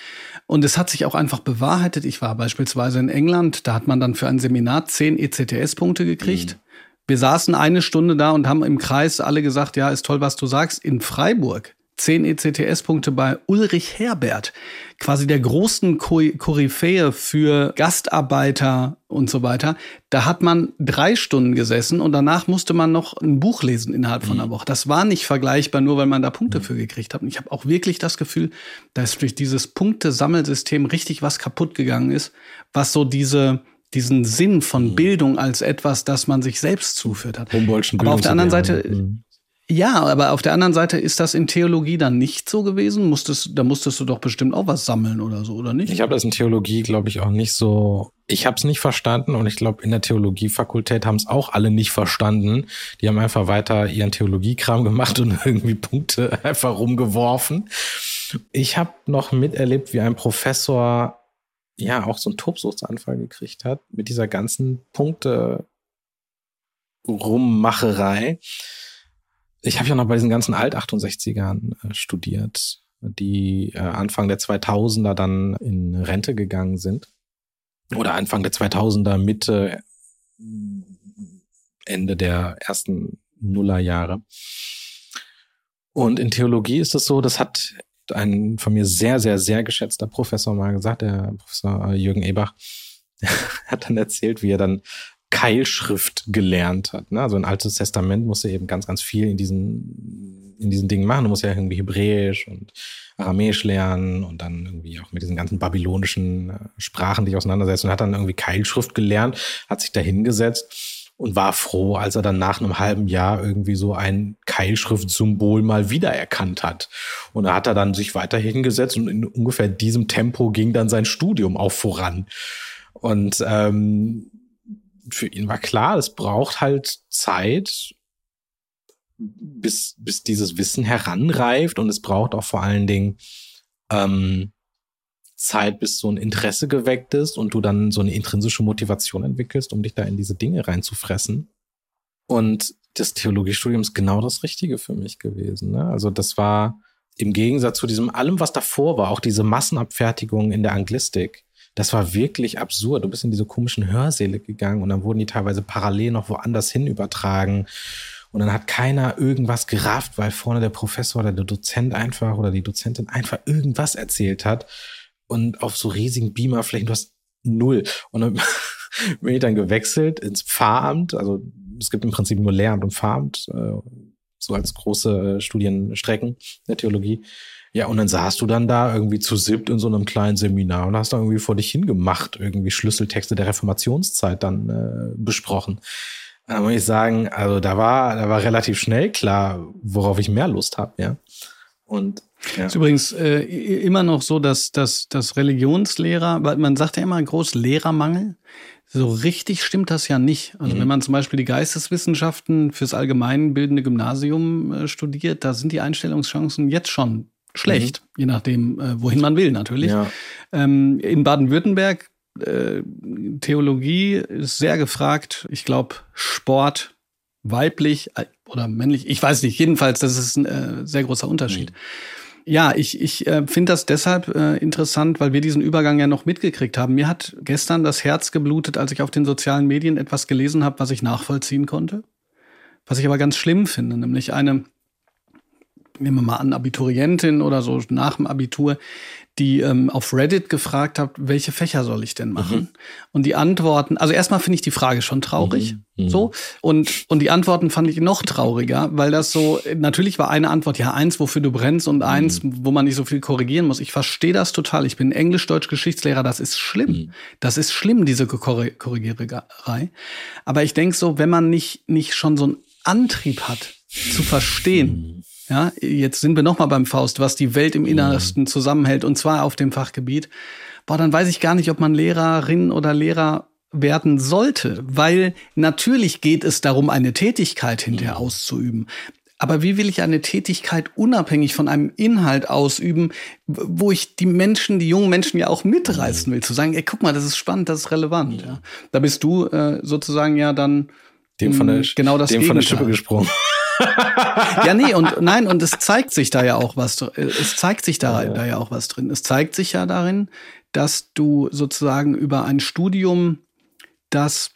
[SPEAKER 2] Und es hat sich auch einfach bewahrheitet. Ich war beispielsweise in England, da hat man dann für ein Seminar zehn ECTS-Punkte gekriegt. Mhm. Wir saßen eine Stunde da und haben im Kreis alle gesagt, ja, ist toll, was du sagst. In Freiburg 10 ECTS-Punkte bei Ulrich Herbert, quasi der großen Koryphäe für Gastarbeiter und so weiter. Da hat man drei Stunden gesessen und danach musste man noch ein Buch lesen innerhalb von einer mhm. Woche. Das war nicht vergleichbar, nur weil man da Punkte für gekriegt hat. Und ich habe auch wirklich das Gefühl, dass durch dieses Punktesammelsystem richtig was kaputt gegangen ist, was so diese diesen Sinn von mhm. Bildung als etwas, das man sich selbst zuführt hat. Aber auf der anderen Seite ja, aber auf der anderen Seite ist das in Theologie dann nicht so gewesen. Musstest, da musstest du doch bestimmt auch was sammeln oder so, oder nicht?
[SPEAKER 1] Ich habe das in Theologie, glaube ich, auch nicht so. Ich habe es nicht verstanden und ich glaube, in der Theologiefakultät haben es auch alle nicht verstanden. Die haben einfach weiter ihren Theologiekram gemacht und (laughs) irgendwie Punkte einfach rumgeworfen. Ich habe noch miterlebt, wie ein Professor ja auch so einen Tobsuchtsanfall gekriegt hat mit dieser ganzen Punkte Rummacherei. Ich habe ja noch bei diesen ganzen Alt-68ern äh, studiert, die äh, Anfang der 2000er dann in Rente gegangen sind. Oder Anfang der 2000er, Mitte, Ende der ersten Nullerjahre. Und in Theologie ist es so, das hat ein von mir sehr, sehr, sehr geschätzter Professor mal gesagt, der Professor Jürgen Ebach, (laughs) hat dann erzählt, wie er dann Keilschrift gelernt hat. Ne? Also ein altes Testament musste eben ganz, ganz viel in diesen, in diesen Dingen machen. Du musst ja irgendwie Hebräisch und Aramäisch lernen und dann irgendwie auch mit diesen ganzen babylonischen äh, Sprachen dich auseinandersetzen und hat dann irgendwie Keilschrift gelernt, hat sich da hingesetzt und war froh, als er dann nach einem halben Jahr irgendwie so ein Keilschriftsymbol mal wiedererkannt hat. Und da hat er dann sich weiter hingesetzt und in ungefähr diesem Tempo ging dann sein Studium auch voran. Und ähm, für ihn war klar, es braucht halt Zeit, bis, bis dieses Wissen heranreift und es braucht auch vor allen Dingen ähm, Zeit, bis so ein Interesse geweckt ist und du dann so eine intrinsische Motivation entwickelst, um dich da in diese Dinge reinzufressen. Und das Theologiestudium ist genau das Richtige für mich gewesen. Ne? Also das war im Gegensatz zu diesem allem, was davor war, auch diese Massenabfertigung in der Anglistik, das war wirklich absurd. Du bist in diese komischen Hörsäle gegangen und dann wurden die teilweise parallel noch woanders hin übertragen. Und dann hat keiner irgendwas gerafft, weil vorne der Professor oder der Dozent einfach oder die Dozentin einfach irgendwas erzählt hat. Und auf so riesigen Beamerflächen, du hast null. Und dann (laughs) bin ich dann gewechselt ins Pfarramt. Also es gibt im Prinzip nur Lehramt und Pfarramt, äh, so als große äh, Studienstrecken der Theologie. Ja, und dann saßt du dann da irgendwie zu siebt in so einem kleinen Seminar und hast da irgendwie vor dich hingemacht, irgendwie Schlüsseltexte der Reformationszeit dann äh, besprochen. Da muss ich sagen, also da war, da war relativ schnell klar, worauf ich mehr Lust habe, ja. Und
[SPEAKER 2] ja. ist übrigens äh, immer noch so, dass, dass, dass Religionslehrer, weil man sagt ja immer groß Lehrermangel. So richtig stimmt das ja nicht. Also mhm. wenn man zum Beispiel die Geisteswissenschaften fürs allgemeinbildende Gymnasium äh, studiert, da sind die Einstellungschancen jetzt schon schlecht, mhm. je nachdem, äh, wohin man will natürlich. Ja. Ähm, in Baden-Württemberg äh, Theologie ist sehr gefragt. Ich glaube, Sport weiblich äh, oder männlich, ich weiß nicht. Jedenfalls, das ist ein äh, sehr großer Unterschied. Mhm. Ja, ich, ich äh, finde das deshalb äh, interessant, weil wir diesen Übergang ja noch mitgekriegt haben. Mir hat gestern das Herz geblutet, als ich auf den sozialen Medien etwas gelesen habe, was ich nachvollziehen konnte. Was ich aber ganz schlimm finde, nämlich eine nehmen wir mal an, Abiturientin oder so nach dem Abitur, die ähm, auf Reddit gefragt hat, welche Fächer soll ich denn machen? Mhm. Und die Antworten, also erstmal finde ich die Frage schon traurig, mhm. mhm. so und und die Antworten fand ich noch trauriger, weil das so natürlich war eine Antwort ja eins, wofür du brennst und eins, mhm. wo man nicht so viel korrigieren muss. Ich verstehe das total. Ich bin Englisch-Deutsch Geschichtslehrer, das ist schlimm. Mhm. Das ist schlimm diese Korrigiererei. Aber ich denke so, wenn man nicht nicht schon so einen Antrieb hat zu verstehen, mhm. Ja, jetzt sind wir nochmal beim Faust, was die Welt im mhm. Innersten zusammenhält, und zwar auf dem Fachgebiet. Boah, dann weiß ich gar nicht, ob man Lehrerin oder Lehrer werden sollte, weil natürlich geht es darum, eine Tätigkeit hinterher mhm. auszuüben. Aber wie will ich eine Tätigkeit unabhängig von einem Inhalt ausüben, wo ich die Menschen, die jungen Menschen ja auch mitreißen will, zu sagen, ey, guck mal, das ist spannend, das ist relevant. Ja. Da bist du äh, sozusagen ja dann
[SPEAKER 1] dem von der, genau das dem von der Schippe gesprungen. (laughs) (laughs)
[SPEAKER 2] ja, nee, und nein, und es zeigt sich da ja auch was, es zeigt sich da, ja. da ja auch was drin. Es zeigt sich ja darin, dass du sozusagen über ein Studium, das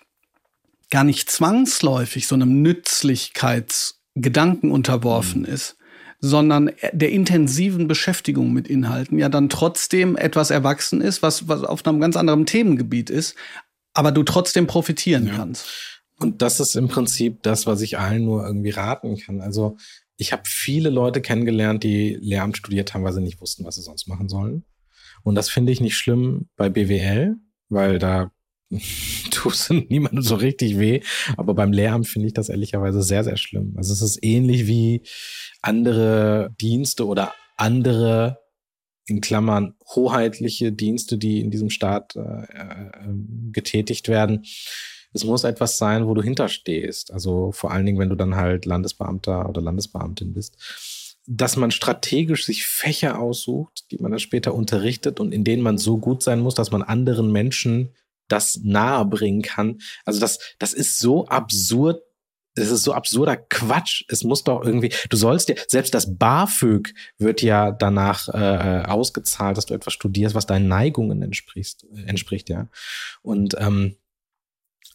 [SPEAKER 2] gar nicht zwangsläufig so einem Nützlichkeitsgedanken unterworfen mhm. ist, sondern der intensiven Beschäftigung mit Inhalten ja dann trotzdem etwas erwachsen ist, was, was auf einem ganz anderen Themengebiet ist, aber du trotzdem profitieren ja. kannst.
[SPEAKER 1] Und das ist im Prinzip das, was ich allen nur irgendwie raten kann. Also ich habe viele Leute kennengelernt, die Lehramt studiert haben, weil sie nicht wussten, was sie sonst machen sollen. Und das finde ich nicht schlimm bei BWL, weil da (laughs) tust du niemandem so richtig weh. Aber beim Lehramt finde ich das ehrlicherweise sehr, sehr schlimm. Also es ist ähnlich wie andere Dienste oder andere in Klammern hoheitliche Dienste, die in diesem Staat äh, äh, getätigt werden es muss etwas sein, wo du hinterstehst. Also vor allen Dingen, wenn du dann halt Landesbeamter oder Landesbeamtin bist. Dass man strategisch sich Fächer aussucht, die man dann später unterrichtet und in denen man so gut sein muss, dass man anderen Menschen das nahe bringen kann. Also das, das ist so absurd, das ist so absurder Quatsch. Es muss doch irgendwie, du sollst dir, selbst das BAföG wird ja danach äh, ausgezahlt, dass du etwas studierst, was deinen Neigungen entspricht, entspricht, ja. Und ähm,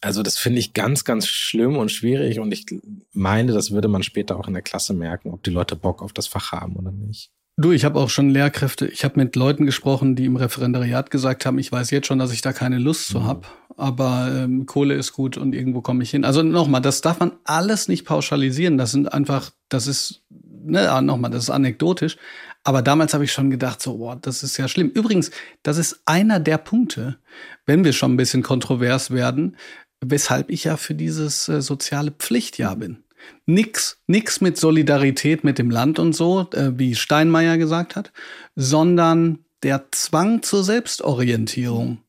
[SPEAKER 1] also das finde ich ganz, ganz schlimm und schwierig und ich meine, das würde man später auch in der Klasse merken, ob die Leute Bock auf das Fach haben oder nicht.
[SPEAKER 2] Du, ich habe auch schon Lehrkräfte, ich habe mit Leuten gesprochen, die im Referendariat gesagt haben, ich weiß jetzt schon, dass ich da keine Lust zu mhm. habe, aber ähm, Kohle ist gut und irgendwo komme ich hin. Also nochmal, das darf man alles nicht pauschalisieren. Das sind einfach, das ist, ne, nochmal, das ist anekdotisch. Aber damals habe ich schon gedacht, so, boah, das ist ja schlimm. Übrigens, das ist einer der Punkte, wenn wir schon ein bisschen kontrovers werden, weshalb ich ja für dieses äh, soziale Pflichtjahr bin. Nix, nix mit Solidarität mit dem Land und so, äh, wie Steinmeier gesagt hat, sondern der Zwang zur Selbstorientierung.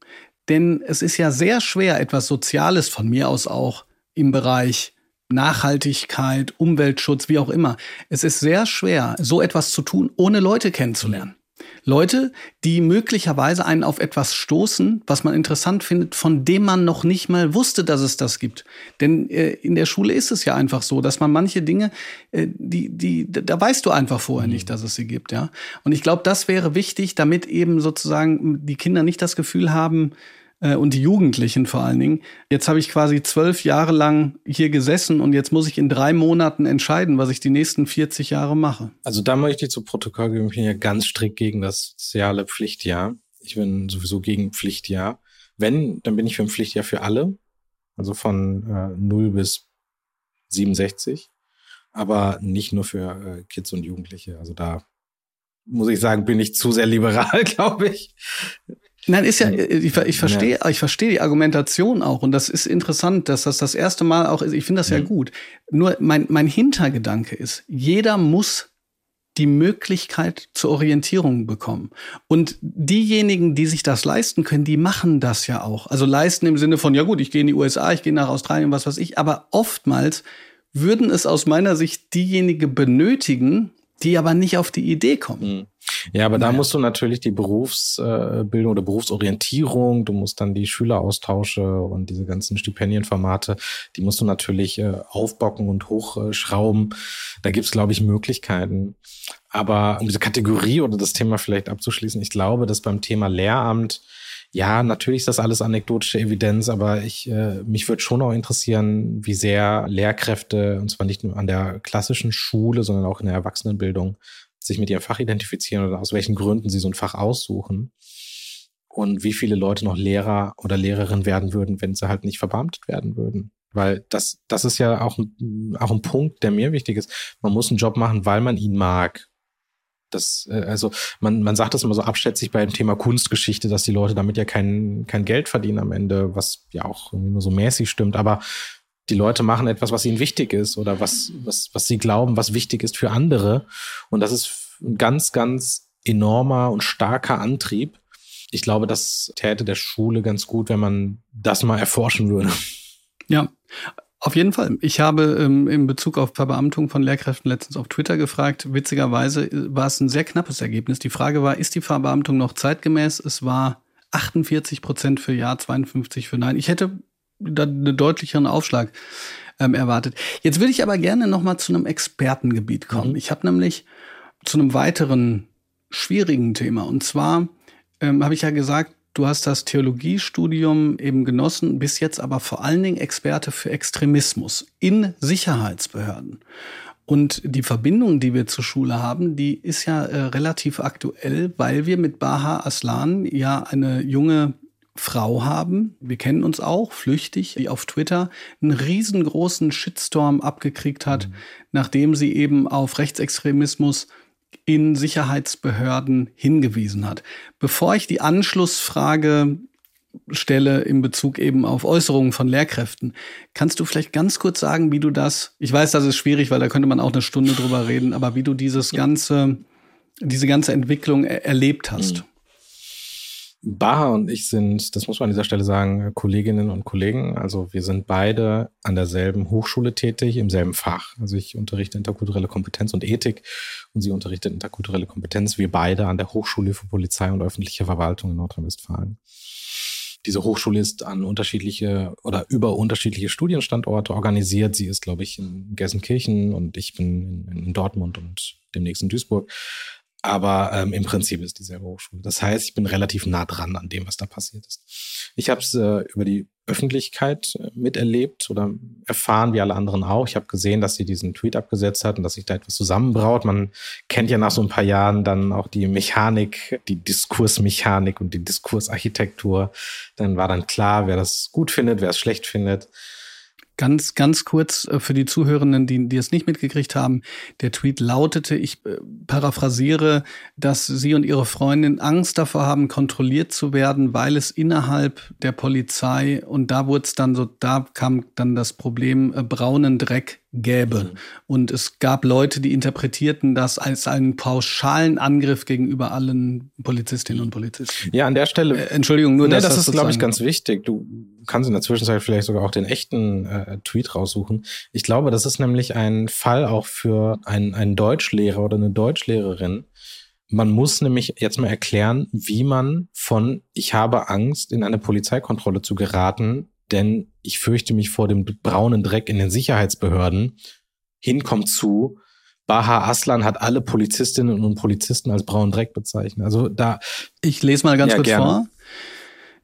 [SPEAKER 2] Denn es ist ja sehr schwer, etwas Soziales von mir aus auch im Bereich Nachhaltigkeit, Umweltschutz, wie auch immer. Es ist sehr schwer, so etwas zu tun, ohne Leute kennenzulernen. Leute, die möglicherweise einen auf etwas stoßen, was man interessant findet, von dem man noch nicht mal wusste, dass es das gibt. Denn äh, in der Schule ist es ja einfach so, dass man manche Dinge, äh, die, die, da weißt du einfach vorher nicht, mhm. dass es sie gibt, ja. Und ich glaube, das wäre wichtig, damit eben sozusagen die Kinder nicht das Gefühl haben, äh, und die Jugendlichen vor allen Dingen. Jetzt habe ich quasi zwölf Jahre lang hier gesessen und jetzt muss ich in drei Monaten entscheiden, was ich die nächsten 40 Jahre mache.
[SPEAKER 1] Also da möchte ich zu Protokoll geben, ich bin ja ganz strikt gegen das soziale Pflichtjahr. Ich bin sowieso gegen Pflichtjahr. Wenn, dann bin ich für ein Pflichtjahr für alle. Also von äh, 0 bis 67. Aber nicht nur für äh, Kids und Jugendliche. Also da muss ich sagen, bin ich zu sehr liberal, (laughs) glaube ich.
[SPEAKER 2] Nein, ist ja, ich, ich verstehe, ja. ich verstehe die Argumentation auch und das ist interessant, dass das das erste Mal auch ist. Ich finde das ja. ja gut. Nur mein, mein Hintergedanke ist, jeder muss die Möglichkeit zur Orientierung bekommen. Und diejenigen, die sich das leisten können, die machen das ja auch. Also leisten im Sinne von, ja gut, ich gehe in die USA, ich gehe nach Australien, was weiß ich. Aber oftmals würden es aus meiner Sicht diejenigen benötigen, die aber nicht auf die Idee kommen. Mhm.
[SPEAKER 1] Ja, aber naja. da musst du natürlich die Berufsbildung oder Berufsorientierung, du musst dann die Schüleraustausche und diese ganzen Stipendienformate, die musst du natürlich äh, aufbocken und hochschrauben. Da gibt's, glaube ich, Möglichkeiten. Aber um diese Kategorie oder das Thema vielleicht abzuschließen, ich glaube, dass beim Thema Lehramt ja, natürlich ist das alles anekdotische Evidenz, aber ich, äh, mich würde schon auch interessieren, wie sehr Lehrkräfte, und zwar nicht nur an der klassischen Schule, sondern auch in der Erwachsenenbildung, sich mit ihrem Fach identifizieren oder aus welchen Gründen sie so ein Fach aussuchen. Und wie viele Leute noch Lehrer oder Lehrerin werden würden, wenn sie halt nicht verbeamtet werden würden. Weil das, das ist ja auch, auch ein Punkt, der mir wichtig ist. Man muss einen Job machen, weil man ihn mag. Das, äh, also man, man sagt das immer so abschätzig beim Thema Kunstgeschichte, dass die Leute damit ja kein, kein Geld verdienen am Ende, was ja auch nur so mäßig stimmt. Aber die Leute machen etwas, was ihnen wichtig ist oder was, was, was sie glauben, was wichtig ist für andere. Und das ist ein ganz, ganz enormer und starker Antrieb. Ich glaube, das täte der Schule ganz gut, wenn man das mal erforschen würde.
[SPEAKER 2] Ja, auf jeden Fall. Ich habe ähm, in Bezug auf Verbeamtung von Lehrkräften letztens auf Twitter gefragt. Witzigerweise war es ein sehr knappes Ergebnis. Die Frage war, ist die Verbeamtung noch zeitgemäß? Es war 48 Prozent für Ja, 52 für Nein. Ich hätte da einen deutlicheren Aufschlag ähm, erwartet. Jetzt würde ich aber gerne noch mal zu einem Expertengebiet kommen. Mhm. Ich habe nämlich zu einem weiteren schwierigen Thema. Und zwar ähm, habe ich ja gesagt, Du hast das Theologiestudium eben genossen, bis jetzt aber vor allen Dingen Experte für Extremismus in Sicherheitsbehörden. Und die Verbindung, die wir zur Schule haben, die ist ja äh, relativ aktuell, weil wir mit Baha Aslan ja eine junge Frau haben. Wir kennen uns auch, flüchtig, die auf Twitter einen riesengroßen Shitstorm abgekriegt hat, mhm. nachdem sie eben auf Rechtsextremismus in Sicherheitsbehörden hingewiesen hat. Bevor ich die Anschlussfrage stelle in Bezug eben auf Äußerungen von Lehrkräften. Kannst du vielleicht ganz kurz sagen, wie du das, ich weiß, das ist schwierig, weil da könnte man auch eine Stunde drüber reden, aber wie du dieses ganze, diese ganze Entwicklung er erlebt hast?
[SPEAKER 1] Baha und ich sind, das muss man an dieser Stelle sagen, Kolleginnen und Kollegen. Also wir sind beide an derselben Hochschule tätig, im selben Fach. Also ich unterrichte interkulturelle Kompetenz und Ethik und sie unterrichtet interkulturelle Kompetenz. Wir beide an der Hochschule für Polizei und öffentliche Verwaltung in Nordrhein-Westfalen. Diese Hochschule ist an unterschiedliche oder über unterschiedliche Studienstandorte organisiert. Sie ist, glaube ich, in Gelsenkirchen und ich bin in, in Dortmund und demnächst in Duisburg. Aber ähm, im Prinzip ist dieselbe Hochschule. Das heißt, ich bin relativ nah dran an dem, was da passiert ist. Ich habe es äh, über die Öffentlichkeit äh, miterlebt oder erfahren, wie alle anderen auch. Ich habe gesehen, dass sie diesen Tweet abgesetzt hat und dass sich da etwas zusammenbraut. Man kennt ja nach so ein paar Jahren dann auch die Mechanik, die Diskursmechanik und die Diskursarchitektur. Dann war dann klar, wer das gut findet, wer es schlecht findet.
[SPEAKER 2] Ganz, ganz kurz äh, für die Zuhörenden, die, die es nicht mitgekriegt haben. Der Tweet lautete, ich äh, paraphrasiere, dass Sie und Ihre Freundin Angst davor haben, kontrolliert zu werden, weil es innerhalb der Polizei und da wurde es dann so, da kam dann das Problem äh, braunen Dreck gäbe. Mhm. Und es gab Leute, die interpretierten das als einen pauschalen Angriff gegenüber allen Polizistinnen und Polizisten.
[SPEAKER 1] Ja, an der Stelle.
[SPEAKER 2] Äh, Entschuldigung, nur
[SPEAKER 1] nee, das, das ist, glaube ich, ganz wichtig. Du kannst in der Zwischenzeit vielleicht sogar auch den echten äh, Tweet raussuchen. Ich glaube, das ist nämlich ein Fall auch für einen, einen Deutschlehrer oder eine Deutschlehrerin. Man muss nämlich jetzt mal erklären, wie man von ich habe Angst, in eine Polizeikontrolle zu geraten, denn ich fürchte mich vor dem braunen Dreck in den Sicherheitsbehörden, hinkommt zu, Baha Aslan hat alle Polizistinnen und Polizisten als braunen Dreck bezeichnet. Also da.
[SPEAKER 2] Ich lese mal ganz ja, kurz gerne. vor.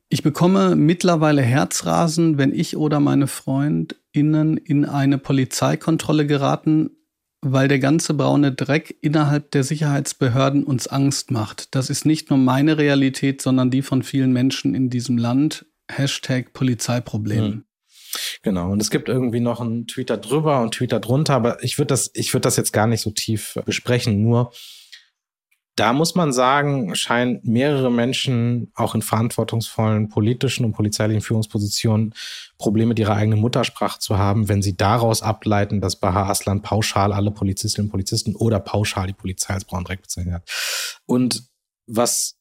[SPEAKER 2] Ich bekomme mittlerweile Herzrasen, wenn ich oder meine FreundInnen in eine Polizeikontrolle geraten, weil der ganze braune Dreck innerhalb der Sicherheitsbehörden uns Angst macht. Das ist nicht nur meine Realität, sondern die von vielen Menschen in diesem Land. Hashtag Polizeiproblem. Hm.
[SPEAKER 1] Genau. Und es gibt irgendwie noch einen Twitter drüber und Twitter drunter, aber ich würde das, ich würde das jetzt gar nicht so tief besprechen. Nur da muss man sagen, scheinen mehrere Menschen auch in verantwortungsvollen politischen und polizeilichen Führungspositionen Probleme mit ihrer eigenen Muttersprache zu haben, wenn sie daraus ableiten, dass Baha Aslan pauschal alle Polizistinnen und Polizisten oder pauschal die Polizei als Braundreck bezeichnet hat. Und was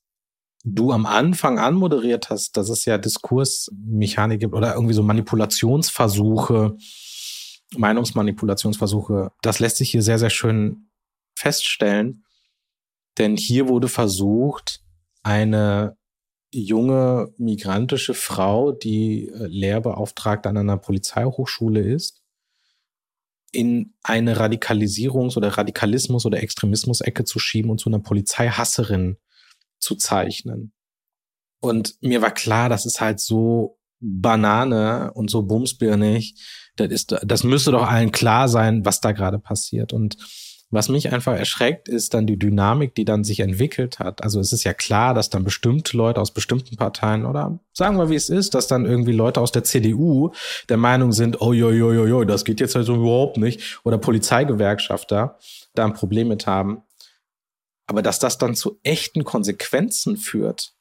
[SPEAKER 1] du am Anfang anmoderiert hast, dass es ja Diskursmechanik gibt oder irgendwie so Manipulationsversuche, Meinungsmanipulationsversuche, das lässt sich hier sehr, sehr schön feststellen. Denn hier wurde versucht, eine junge migrantische Frau, die äh, Lehrbeauftragte an einer Polizeihochschule ist, in eine Radikalisierungs- oder Radikalismus- oder Extremismus-Ecke zu schieben und zu einer Polizeihasserin zu zeichnen. Und mir war klar, das ist halt so Banane und so bumsbirnig. Das ist, das müsste doch allen klar sein, was da gerade passiert. Und was mich einfach erschreckt, ist dann die Dynamik, die dann sich entwickelt hat. Also es ist ja klar, dass dann bestimmte Leute aus bestimmten Parteien oder sagen wir, wie es ist, dass dann irgendwie Leute aus der CDU der Meinung sind, oh, jo, jo, jo, jo, das geht jetzt also überhaupt nicht. Oder Polizeigewerkschafter da ein Problem mit haben. Aber dass das dann zu echten Konsequenzen führt,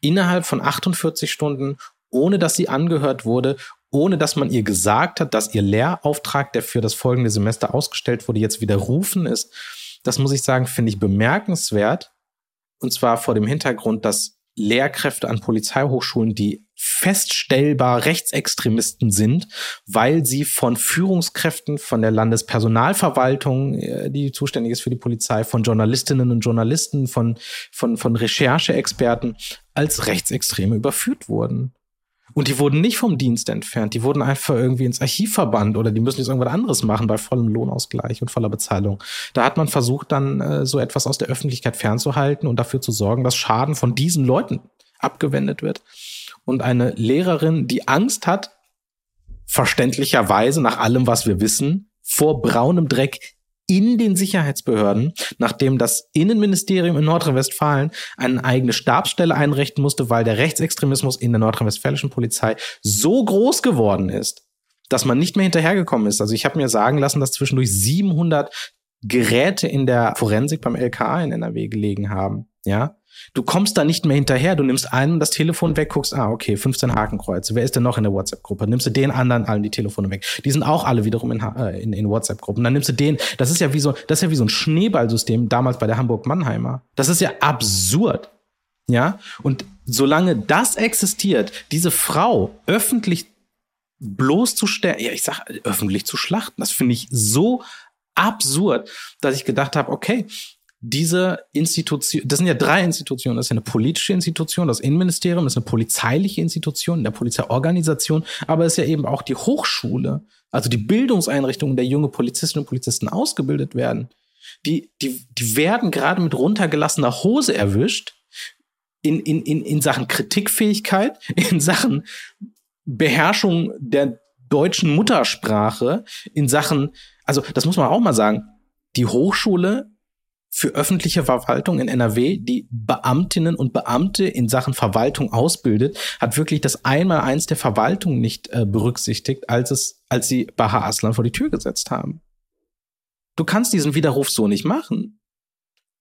[SPEAKER 1] innerhalb von 48 Stunden, ohne dass sie angehört wurde, ohne dass man ihr gesagt hat, dass ihr Lehrauftrag, der für das folgende Semester ausgestellt wurde, jetzt widerrufen ist, das muss ich sagen, finde ich bemerkenswert. Und zwar vor dem Hintergrund, dass Lehrkräfte an Polizeihochschulen, die feststellbar Rechtsextremisten sind, weil sie von Führungskräften, von der Landespersonalverwaltung, äh, die zuständig ist für die Polizei, von Journalistinnen und Journalisten, von, von, von Rechercheexperten als Rechtsextreme überführt wurden. Und die wurden nicht vom Dienst entfernt, die wurden einfach irgendwie ins Archiv verbannt oder die müssen jetzt irgendwas anderes machen bei vollem Lohnausgleich und voller Bezahlung. Da hat man versucht, dann äh, so etwas aus der Öffentlichkeit fernzuhalten und dafür zu sorgen, dass Schaden von diesen Leuten abgewendet wird. Und eine Lehrerin, die Angst hat, verständlicherweise nach allem, was wir wissen, vor braunem Dreck in den Sicherheitsbehörden, nachdem das Innenministerium in Nordrhein-Westfalen eine eigene Stabsstelle einrichten musste, weil der Rechtsextremismus in der nordrhein-westfälischen Polizei so groß geworden ist, dass man nicht mehr hinterhergekommen ist. Also ich habe mir sagen lassen, dass zwischendurch 700 Geräte in der Forensik beim LKA in NRW gelegen haben. Ja, Du kommst da nicht mehr hinterher. Du nimmst einen das Telefon weg, guckst, ah, okay, 15 Hakenkreuze. Wer ist denn noch in der WhatsApp-Gruppe? Nimmst du den anderen allen die Telefone weg. Die sind auch alle wiederum in, äh, in, in WhatsApp-Gruppen. Dann nimmst du den. Das ist ja wie so, das ist ja wie so ein Schneeballsystem damals bei der Hamburg-Mannheimer. Das ist ja absurd. Ja? Und solange das existiert, diese Frau öffentlich bloßzustellen, ja, ich sag öffentlich zu schlachten, das finde ich so absurd, dass ich gedacht habe, okay, diese Institution, das sind ja drei Institutionen, das ist eine politische Institution, das Innenministerium, das ist eine polizeiliche Institution, eine Polizeiorganisation, aber es ist ja eben auch die Hochschule, also die Bildungseinrichtungen, in der junge Polizistinnen und Polizisten ausgebildet werden. Die, die, die werden gerade mit runtergelassener Hose erwischt in, in, in, in Sachen Kritikfähigkeit, in Sachen Beherrschung der deutschen Muttersprache, in Sachen, also das muss man auch mal sagen, die Hochschule für öffentliche Verwaltung in NRW, die Beamtinnen und Beamte in Sachen Verwaltung ausbildet, hat wirklich das Einmaleins der Verwaltung nicht äh, berücksichtigt, als es, als sie Baha Aslan vor die Tür gesetzt haben. Du kannst diesen Widerruf so nicht machen.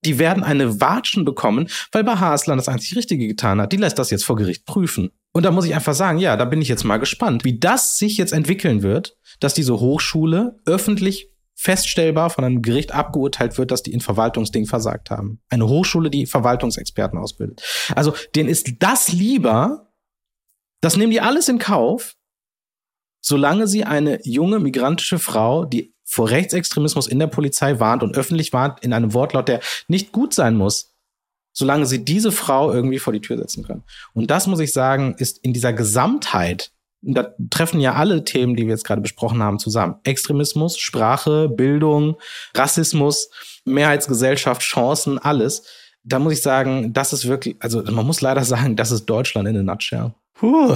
[SPEAKER 1] Die werden eine Watschen bekommen, weil Baha Aslan das einzig Richtige getan hat. Die lässt das jetzt vor Gericht prüfen. Und da muss ich einfach sagen, ja, da bin ich jetzt mal gespannt, wie das sich jetzt entwickeln wird, dass diese Hochschule öffentlich feststellbar von einem Gericht abgeurteilt wird, dass die in Verwaltungsding versagt haben. Eine Hochschule, die Verwaltungsexperten ausbildet. Also denen ist das lieber, das nehmen die alles in Kauf, solange sie eine junge migrantische Frau, die vor Rechtsextremismus in der Polizei warnt und öffentlich warnt, in einem Wortlaut, der nicht gut sein muss, solange sie diese Frau irgendwie vor die Tür setzen können. Und das muss ich sagen, ist in dieser Gesamtheit, da treffen ja alle Themen, die wir jetzt gerade besprochen haben, zusammen. Extremismus, Sprache, Bildung, Rassismus, Mehrheitsgesellschaft, Chancen, alles. Da muss ich sagen, das ist wirklich, also man muss leider (laughs) sagen, das ist Deutschland in a nutshell.
[SPEAKER 2] Puh.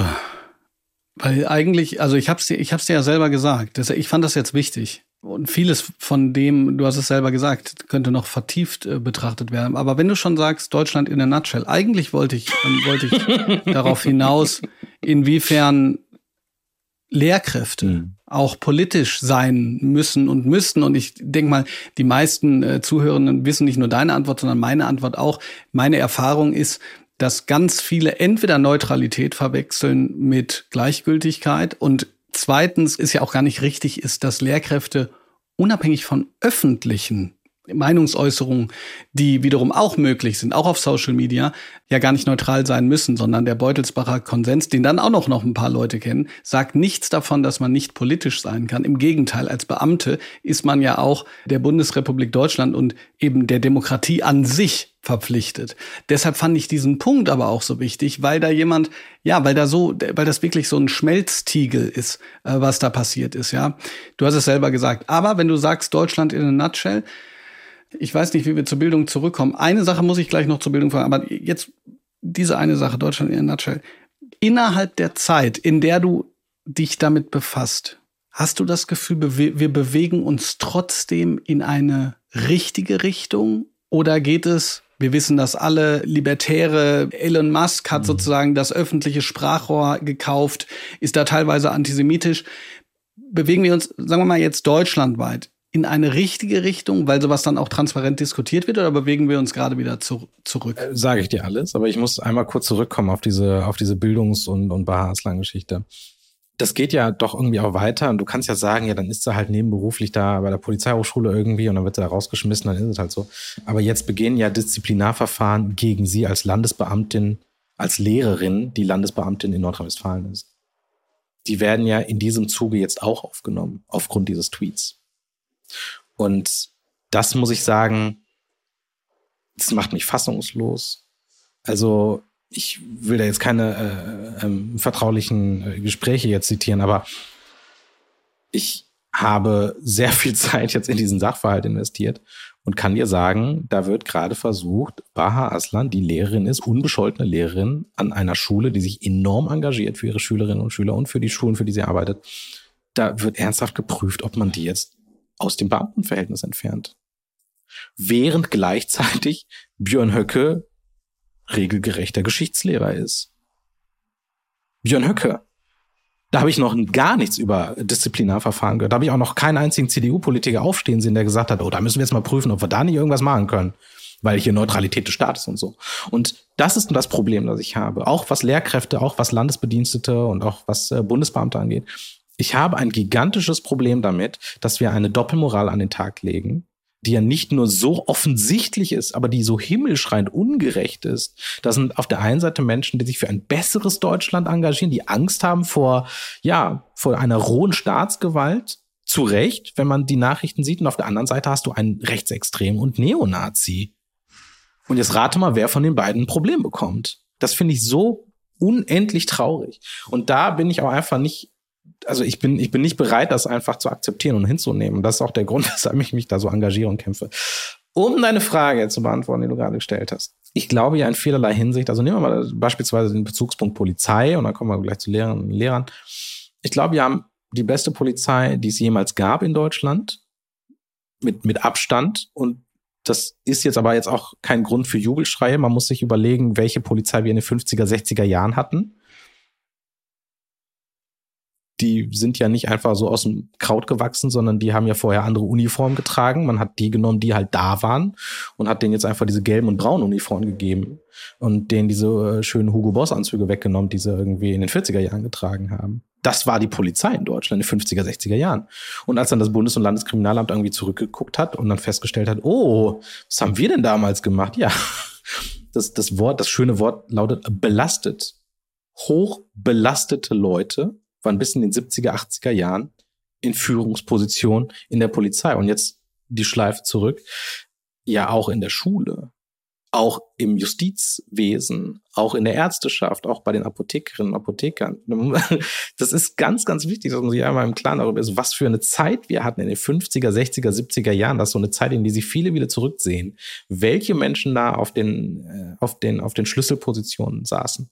[SPEAKER 2] Weil eigentlich, also ich hab's dir, ich hab's dir ja selber gesagt. Ich fand das jetzt wichtig. Und vieles von dem, du hast es selber gesagt, könnte noch vertieft äh, betrachtet werden. Aber wenn du schon sagst, Deutschland in a nutshell, eigentlich wollte ich, ähm, wollte ich (laughs) darauf hinaus, inwiefern Lehrkräfte mhm. auch politisch sein müssen und müssten. Und ich denke mal, die meisten äh, Zuhörenden wissen nicht nur deine Antwort, sondern meine Antwort auch. Meine Erfahrung ist, dass ganz viele entweder Neutralität verwechseln mit Gleichgültigkeit und zweitens ist ja auch gar nicht richtig ist, dass Lehrkräfte unabhängig von öffentlichen Meinungsäußerungen, die wiederum auch möglich sind, auch auf Social Media, ja gar nicht neutral sein müssen, sondern der Beutelsbacher Konsens, den dann auch noch, noch ein paar Leute kennen, sagt nichts davon, dass man nicht politisch sein kann. Im Gegenteil, als Beamte ist man ja auch der Bundesrepublik Deutschland und eben der Demokratie an sich verpflichtet. Deshalb fand ich diesen Punkt aber auch so wichtig, weil da jemand, ja, weil da so, weil das wirklich so ein Schmelztiegel ist, äh, was da passiert ist, ja. Du hast es selber gesagt. Aber wenn du sagst Deutschland in a nutshell, ich weiß nicht, wie wir zur Bildung zurückkommen. Eine Sache muss ich gleich noch zur Bildung fragen, aber jetzt diese eine Sache, Deutschland in a nutshell. Innerhalb der Zeit, in der du dich damit befasst, hast du das Gefühl, wir bewegen uns trotzdem in eine richtige Richtung? Oder geht es, wir wissen das alle, Libertäre, Elon Musk hat mhm. sozusagen das öffentliche Sprachrohr gekauft, ist da teilweise antisemitisch. Bewegen wir uns, sagen wir mal jetzt deutschlandweit, in eine richtige Richtung, weil sowas dann auch transparent diskutiert wird, oder bewegen wir uns gerade wieder zu, zurück?
[SPEAKER 1] Äh, Sage ich dir alles, aber ich muss einmal kurz zurückkommen auf diese, auf diese Bildungs- und, und Bahaslang-Geschichte. Das geht ja doch irgendwie auch weiter und du kannst ja sagen, ja, dann ist er halt nebenberuflich da bei der Polizeihochschule irgendwie und dann wird er rausgeschmissen, dann ist es halt so. Aber jetzt beginnen ja Disziplinarverfahren gegen sie als Landesbeamtin, als Lehrerin, die Landesbeamtin in Nordrhein-Westfalen ist. Die werden ja in diesem Zuge jetzt auch aufgenommen, aufgrund dieses Tweets. Und das muss ich sagen, das macht mich fassungslos. Also ich will da jetzt keine äh, ähm, vertraulichen äh, Gespräche jetzt zitieren, aber ich habe sehr viel (laughs) Zeit jetzt in diesen Sachverhalt investiert und kann dir sagen, da wird gerade versucht, Baha Aslan, die Lehrerin ist, unbescholtene Lehrerin an einer Schule, die sich enorm engagiert für ihre Schülerinnen und Schüler und für die Schulen, für die sie arbeitet. Da wird ernsthaft geprüft, ob man die jetzt aus dem Beamtenverhältnis entfernt. Während gleichzeitig Björn Höcke regelgerechter Geschichtslehrer ist. Björn Höcke. Da habe ich noch gar nichts über Disziplinarverfahren gehört. Da habe ich auch noch keinen einzigen CDU-Politiker aufstehen sehen, der gesagt hat, oh, da müssen wir jetzt mal prüfen, ob wir da nicht irgendwas machen können. Weil hier Neutralität des Staates und so. Und das ist das Problem, das ich habe. Auch was Lehrkräfte, auch was Landesbedienstete und auch was äh, Bundesbeamte angeht. Ich habe ein gigantisches Problem damit, dass wir eine Doppelmoral an den Tag legen, die ja nicht nur so offensichtlich ist, aber die so himmelschreiend ungerecht ist. Das sind auf der einen Seite Menschen, die sich für ein besseres Deutschland engagieren, die Angst haben vor, ja, vor einer rohen Staatsgewalt. Zu Recht, wenn man die Nachrichten sieht. Und auf der anderen Seite hast du einen Rechtsextrem und Neonazi. Und jetzt rate mal, wer von den beiden ein Problem bekommt. Das finde ich so unendlich traurig. Und da bin ich auch einfach nicht also ich bin, ich bin nicht bereit, das einfach zu akzeptieren und hinzunehmen. Das ist auch der Grund, (laughs) weshalb ich mich da so engagiere und kämpfe. Um deine Frage zu beantworten, die du gerade gestellt hast. Ich glaube ja in vielerlei Hinsicht, also nehmen wir mal beispielsweise den Bezugspunkt Polizei und dann kommen wir gleich zu Lehrern und Lehrern. Ich glaube, wir haben die beste Polizei, die es jemals gab in Deutschland, mit, mit Abstand. Und das ist jetzt aber jetzt auch kein Grund für Jubelschreie. Man muss sich überlegen, welche Polizei wir in den 50er, 60er Jahren hatten die sind ja nicht einfach so aus dem Kraut gewachsen, sondern die haben ja vorher andere Uniformen getragen. Man hat die genommen, die halt da waren und hat denen jetzt einfach diese gelben und braunen Uniformen gegeben und denen diese äh, schönen Hugo Boss Anzüge weggenommen, die sie irgendwie in den 40er Jahren getragen haben. Das war die Polizei in Deutschland in den 50er, 60er Jahren. Und als dann das Bundes- und Landeskriminalamt irgendwie zurückgeguckt hat und dann festgestellt hat, oh, was haben wir denn damals gemacht? Ja, (laughs) das, das Wort, das schöne Wort lautet belastet. Hochbelastete Leute waren bis in den 70er, 80er Jahren in Führungsposition in der Polizei. Und jetzt die Schleife zurück. Ja, auch in der Schule, auch im Justizwesen, auch in der Ärzteschaft, auch bei den Apothekerinnen und Apothekern. (laughs) Das ist ganz, ganz wichtig, dass man sich einmal im Klaren darüber ist, was für eine Zeit wir hatten in den 50er, 60er, 70er Jahren. Das ist so eine Zeit, in die sich viele wieder zurücksehen. Welche Menschen da auf den, äh, auf den, auf den Schlüsselpositionen saßen.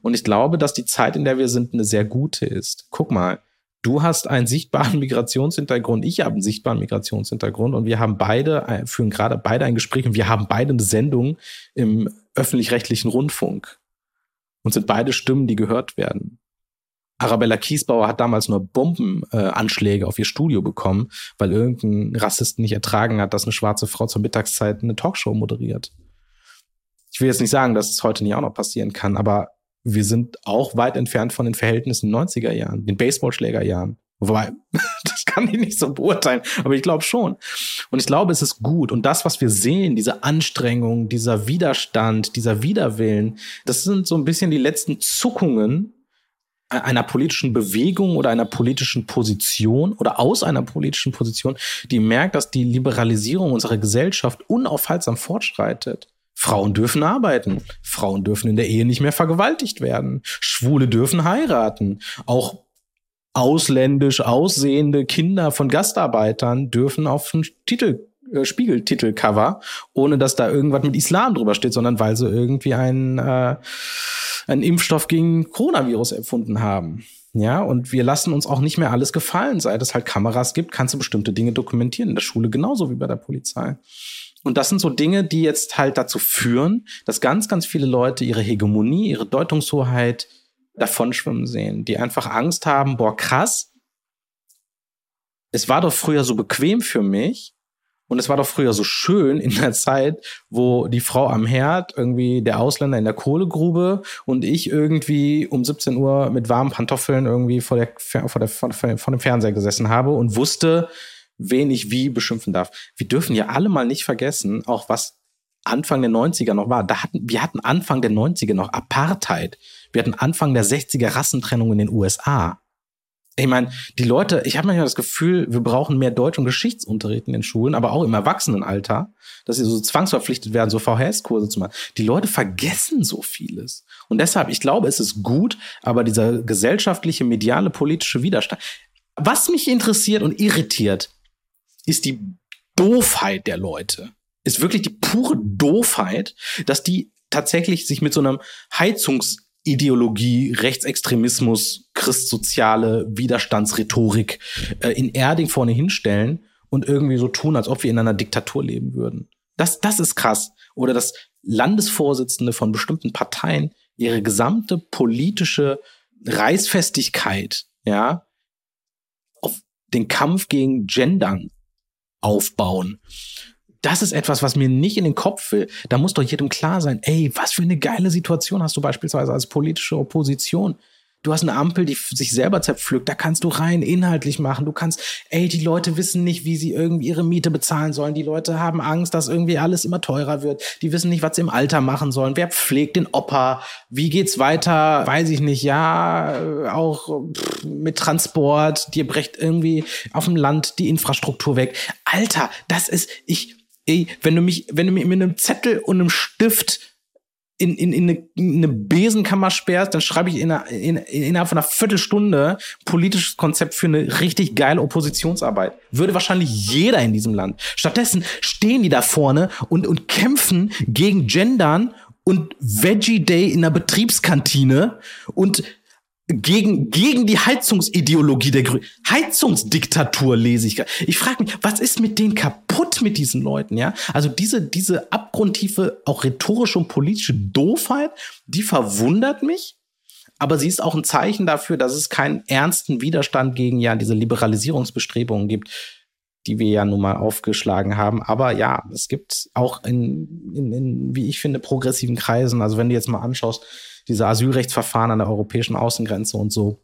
[SPEAKER 1] Und ich glaube, dass die Zeit, in der wir sind, eine sehr gute ist. Guck mal, Du hast einen sichtbaren (laughs) Migrationshintergrund, ich habe einen sichtbaren Migrationshintergrund und wir haben beide, äh, führen gerade beide ein Gespräch und wir haben beide eine Sendung im öffentlich-rechtlichen Rundfunk und sind beide Stimmen, die gehört werden. Arabella Kiesbauer hat damals nur Bombenanschläge äh, auf ihr Studio bekommen, weil irgendein Rassist nicht ertragen hat, dass eine schwarze Frau zur Mittagszeit eine Talkshow moderiert. Ich will jetzt nicht sagen, dass es heute nicht auch noch passieren kann, aber wir sind auch weit entfernt von den Verhältnissen 90er Jahren, den Baseballschlägerjahren. Wobei, (laughs) das kann ich nicht so beurteilen, aber ich glaube schon. Und ich glaube, es ist gut. Und das, was wir sehen, diese Anstrengung, dieser Widerstand, dieser Widerwillen, das sind so ein bisschen die letzten Zuckungen einer politischen Bewegung oder einer politischen Position oder aus einer politischen Position, die merkt, dass die Liberalisierung unserer Gesellschaft unaufhaltsam fortschreitet. Frauen dürfen arbeiten. Frauen dürfen in der Ehe nicht mehr vergewaltigt werden. Schwule dürfen heiraten. Auch ausländisch aussehende Kinder von Gastarbeitern dürfen auf den Titel äh, Spiegeltitelcover, ohne dass da irgendwas mit Islam drüber steht, sondern weil sie irgendwie einen, äh, einen Impfstoff gegen Coronavirus erfunden haben. Ja, und wir lassen uns auch nicht mehr alles gefallen. Seit es halt Kameras gibt, kannst du bestimmte Dinge dokumentieren. In der Schule genauso wie bei der Polizei. Und das sind so Dinge, die jetzt halt dazu führen, dass ganz, ganz viele Leute ihre Hegemonie, ihre Deutungshoheit davonschwimmen sehen, die einfach Angst haben, boah, krass, es war doch früher so bequem für mich und es war doch früher so schön in der Zeit, wo die Frau am Herd, irgendwie der Ausländer in der Kohlegrube und ich irgendwie um 17 Uhr mit warmen Pantoffeln irgendwie vor, der, vor, der, vor, vor dem Fernseher gesessen habe und wusste, wen ich wie beschimpfen darf. Wir dürfen ja alle mal nicht vergessen, auch was Anfang der 90er noch war. Da hatten, wir hatten Anfang der 90er noch Apartheid. Wir hatten Anfang der 60er Rassentrennung in den USA. Ich meine, die Leute, ich habe manchmal das Gefühl, wir brauchen mehr Deutsch- und Geschichtsunterricht in den Schulen, aber auch im Erwachsenenalter, dass sie so zwangsverpflichtet werden, so VHS-Kurse zu machen. Die Leute vergessen so vieles. Und deshalb, ich glaube, es ist gut, aber dieser gesellschaftliche, mediale, politische Widerstand, was mich interessiert und irritiert, ist die Doofheit der Leute. Ist wirklich die pure Doofheit, dass die tatsächlich sich mit so einem Heizungsideologie, Rechtsextremismus, christsoziale Widerstandsrhetorik äh, in Erding vorne hinstellen und irgendwie so tun, als ob wir in einer Diktatur leben würden. Das, das ist krass. Oder dass Landesvorsitzende von bestimmten Parteien ihre gesamte politische Reißfestigkeit, ja, auf den Kampf gegen Gendern aufbauen. Das ist etwas, was mir nicht in den Kopf will. Da muss doch jedem klar sein, ey, was für eine geile Situation hast du beispielsweise als politische Opposition. Du hast eine Ampel, die sich selber zerpflückt. Da kannst du rein inhaltlich machen. Du kannst, ey, die Leute wissen nicht, wie sie irgendwie ihre Miete bezahlen sollen. Die Leute haben Angst, dass irgendwie alles immer teurer wird. Die wissen nicht, was sie im Alter machen sollen. Wer pflegt den Opa? Wie geht's weiter? Weiß ich nicht. Ja, auch mit Transport. Dir brecht irgendwie auf dem Land die Infrastruktur weg. Alter, das ist, ich, ey, wenn du mich, wenn du mich mit einem Zettel und einem Stift in, in, in, eine, in eine Besenkammer sperrst, dann schreibe ich in einer, in, innerhalb von einer Viertelstunde politisches Konzept für eine richtig geile Oppositionsarbeit. Würde wahrscheinlich jeder in diesem Land. Stattdessen stehen die da vorne und, und kämpfen gegen Gendern und Veggie Day in der Betriebskantine und gegen, gegen die Heizungsideologie der Grünen. Heizungsdiktatur lese ich. Ich frage mich, was ist mit denen kaputt mit diesen Leuten, ja? Also diese, diese abgrundtiefe, auch rhetorische und politische Doofheit, die verwundert mich. aber sie ist auch ein Zeichen dafür, dass es keinen ernsten Widerstand gegen ja diese Liberalisierungsbestrebungen gibt, die wir ja nun mal aufgeschlagen haben. Aber ja, es gibt auch in, in, in wie ich finde, progressiven Kreisen, also wenn du jetzt mal anschaust, diese Asylrechtsverfahren an der europäischen Außengrenze und so,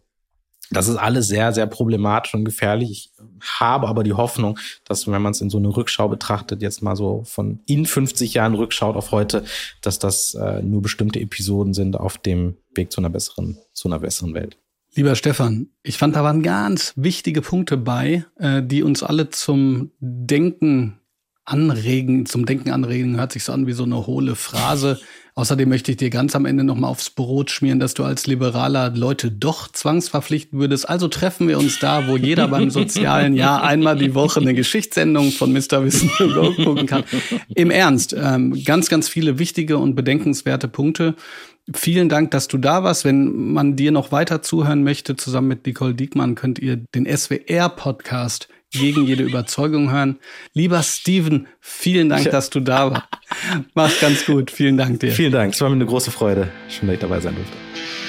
[SPEAKER 1] das ist alles sehr, sehr problematisch und gefährlich. Ich habe aber die Hoffnung, dass wenn man es in so eine Rückschau betrachtet, jetzt mal so von in 50 Jahren rückschaut auf heute, dass das äh, nur bestimmte Episoden sind auf dem Weg zu einer besseren, zu einer besseren Welt.
[SPEAKER 2] Lieber Stefan, ich fand, da waren ganz wichtige Punkte bei, äh, die uns alle zum Denken anregen, zum Denken anregen, hört sich so an wie so eine hohle Phrase. Außerdem möchte ich dir ganz am Ende nochmal aufs Brot schmieren, dass du als Liberaler Leute doch zwangsverpflichten würdest. Also treffen wir uns da, wo jeder beim (laughs) sozialen Jahr einmal die Woche eine Geschichtssendung von Mr. Wissen (laughs) gucken kann. Im Ernst, ähm, ganz, ganz viele wichtige und bedenkenswerte Punkte. Vielen Dank, dass du da warst. Wenn man dir noch weiter zuhören möchte, zusammen mit Nicole Diekmann, könnt ihr den SWR-Podcast gegen jede Überzeugung hören. Lieber Steven, vielen Dank, dass du da warst. Mach's ganz gut. Vielen Dank dir.
[SPEAKER 1] Vielen Dank. Es war mir eine große Freude. Schön, dass ich dabei sein durfte.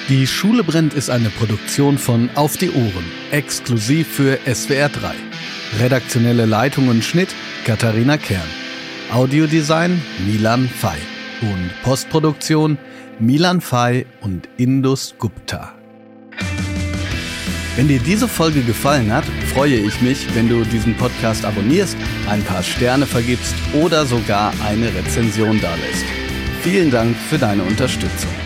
[SPEAKER 2] Die Schule brennt ist eine Produktion von Auf die Ohren, exklusiv für SWR 3. Redaktionelle Leitung und Schnitt Katharina Kern. Audiodesign Milan Fay. Und Postproduktion Milan Fay und Indus Gupta. Wenn dir diese Folge gefallen hat, freue ich mich, wenn du diesen Podcast abonnierst, ein paar Sterne vergibst oder sogar eine Rezension dalässt. Vielen Dank für deine Unterstützung.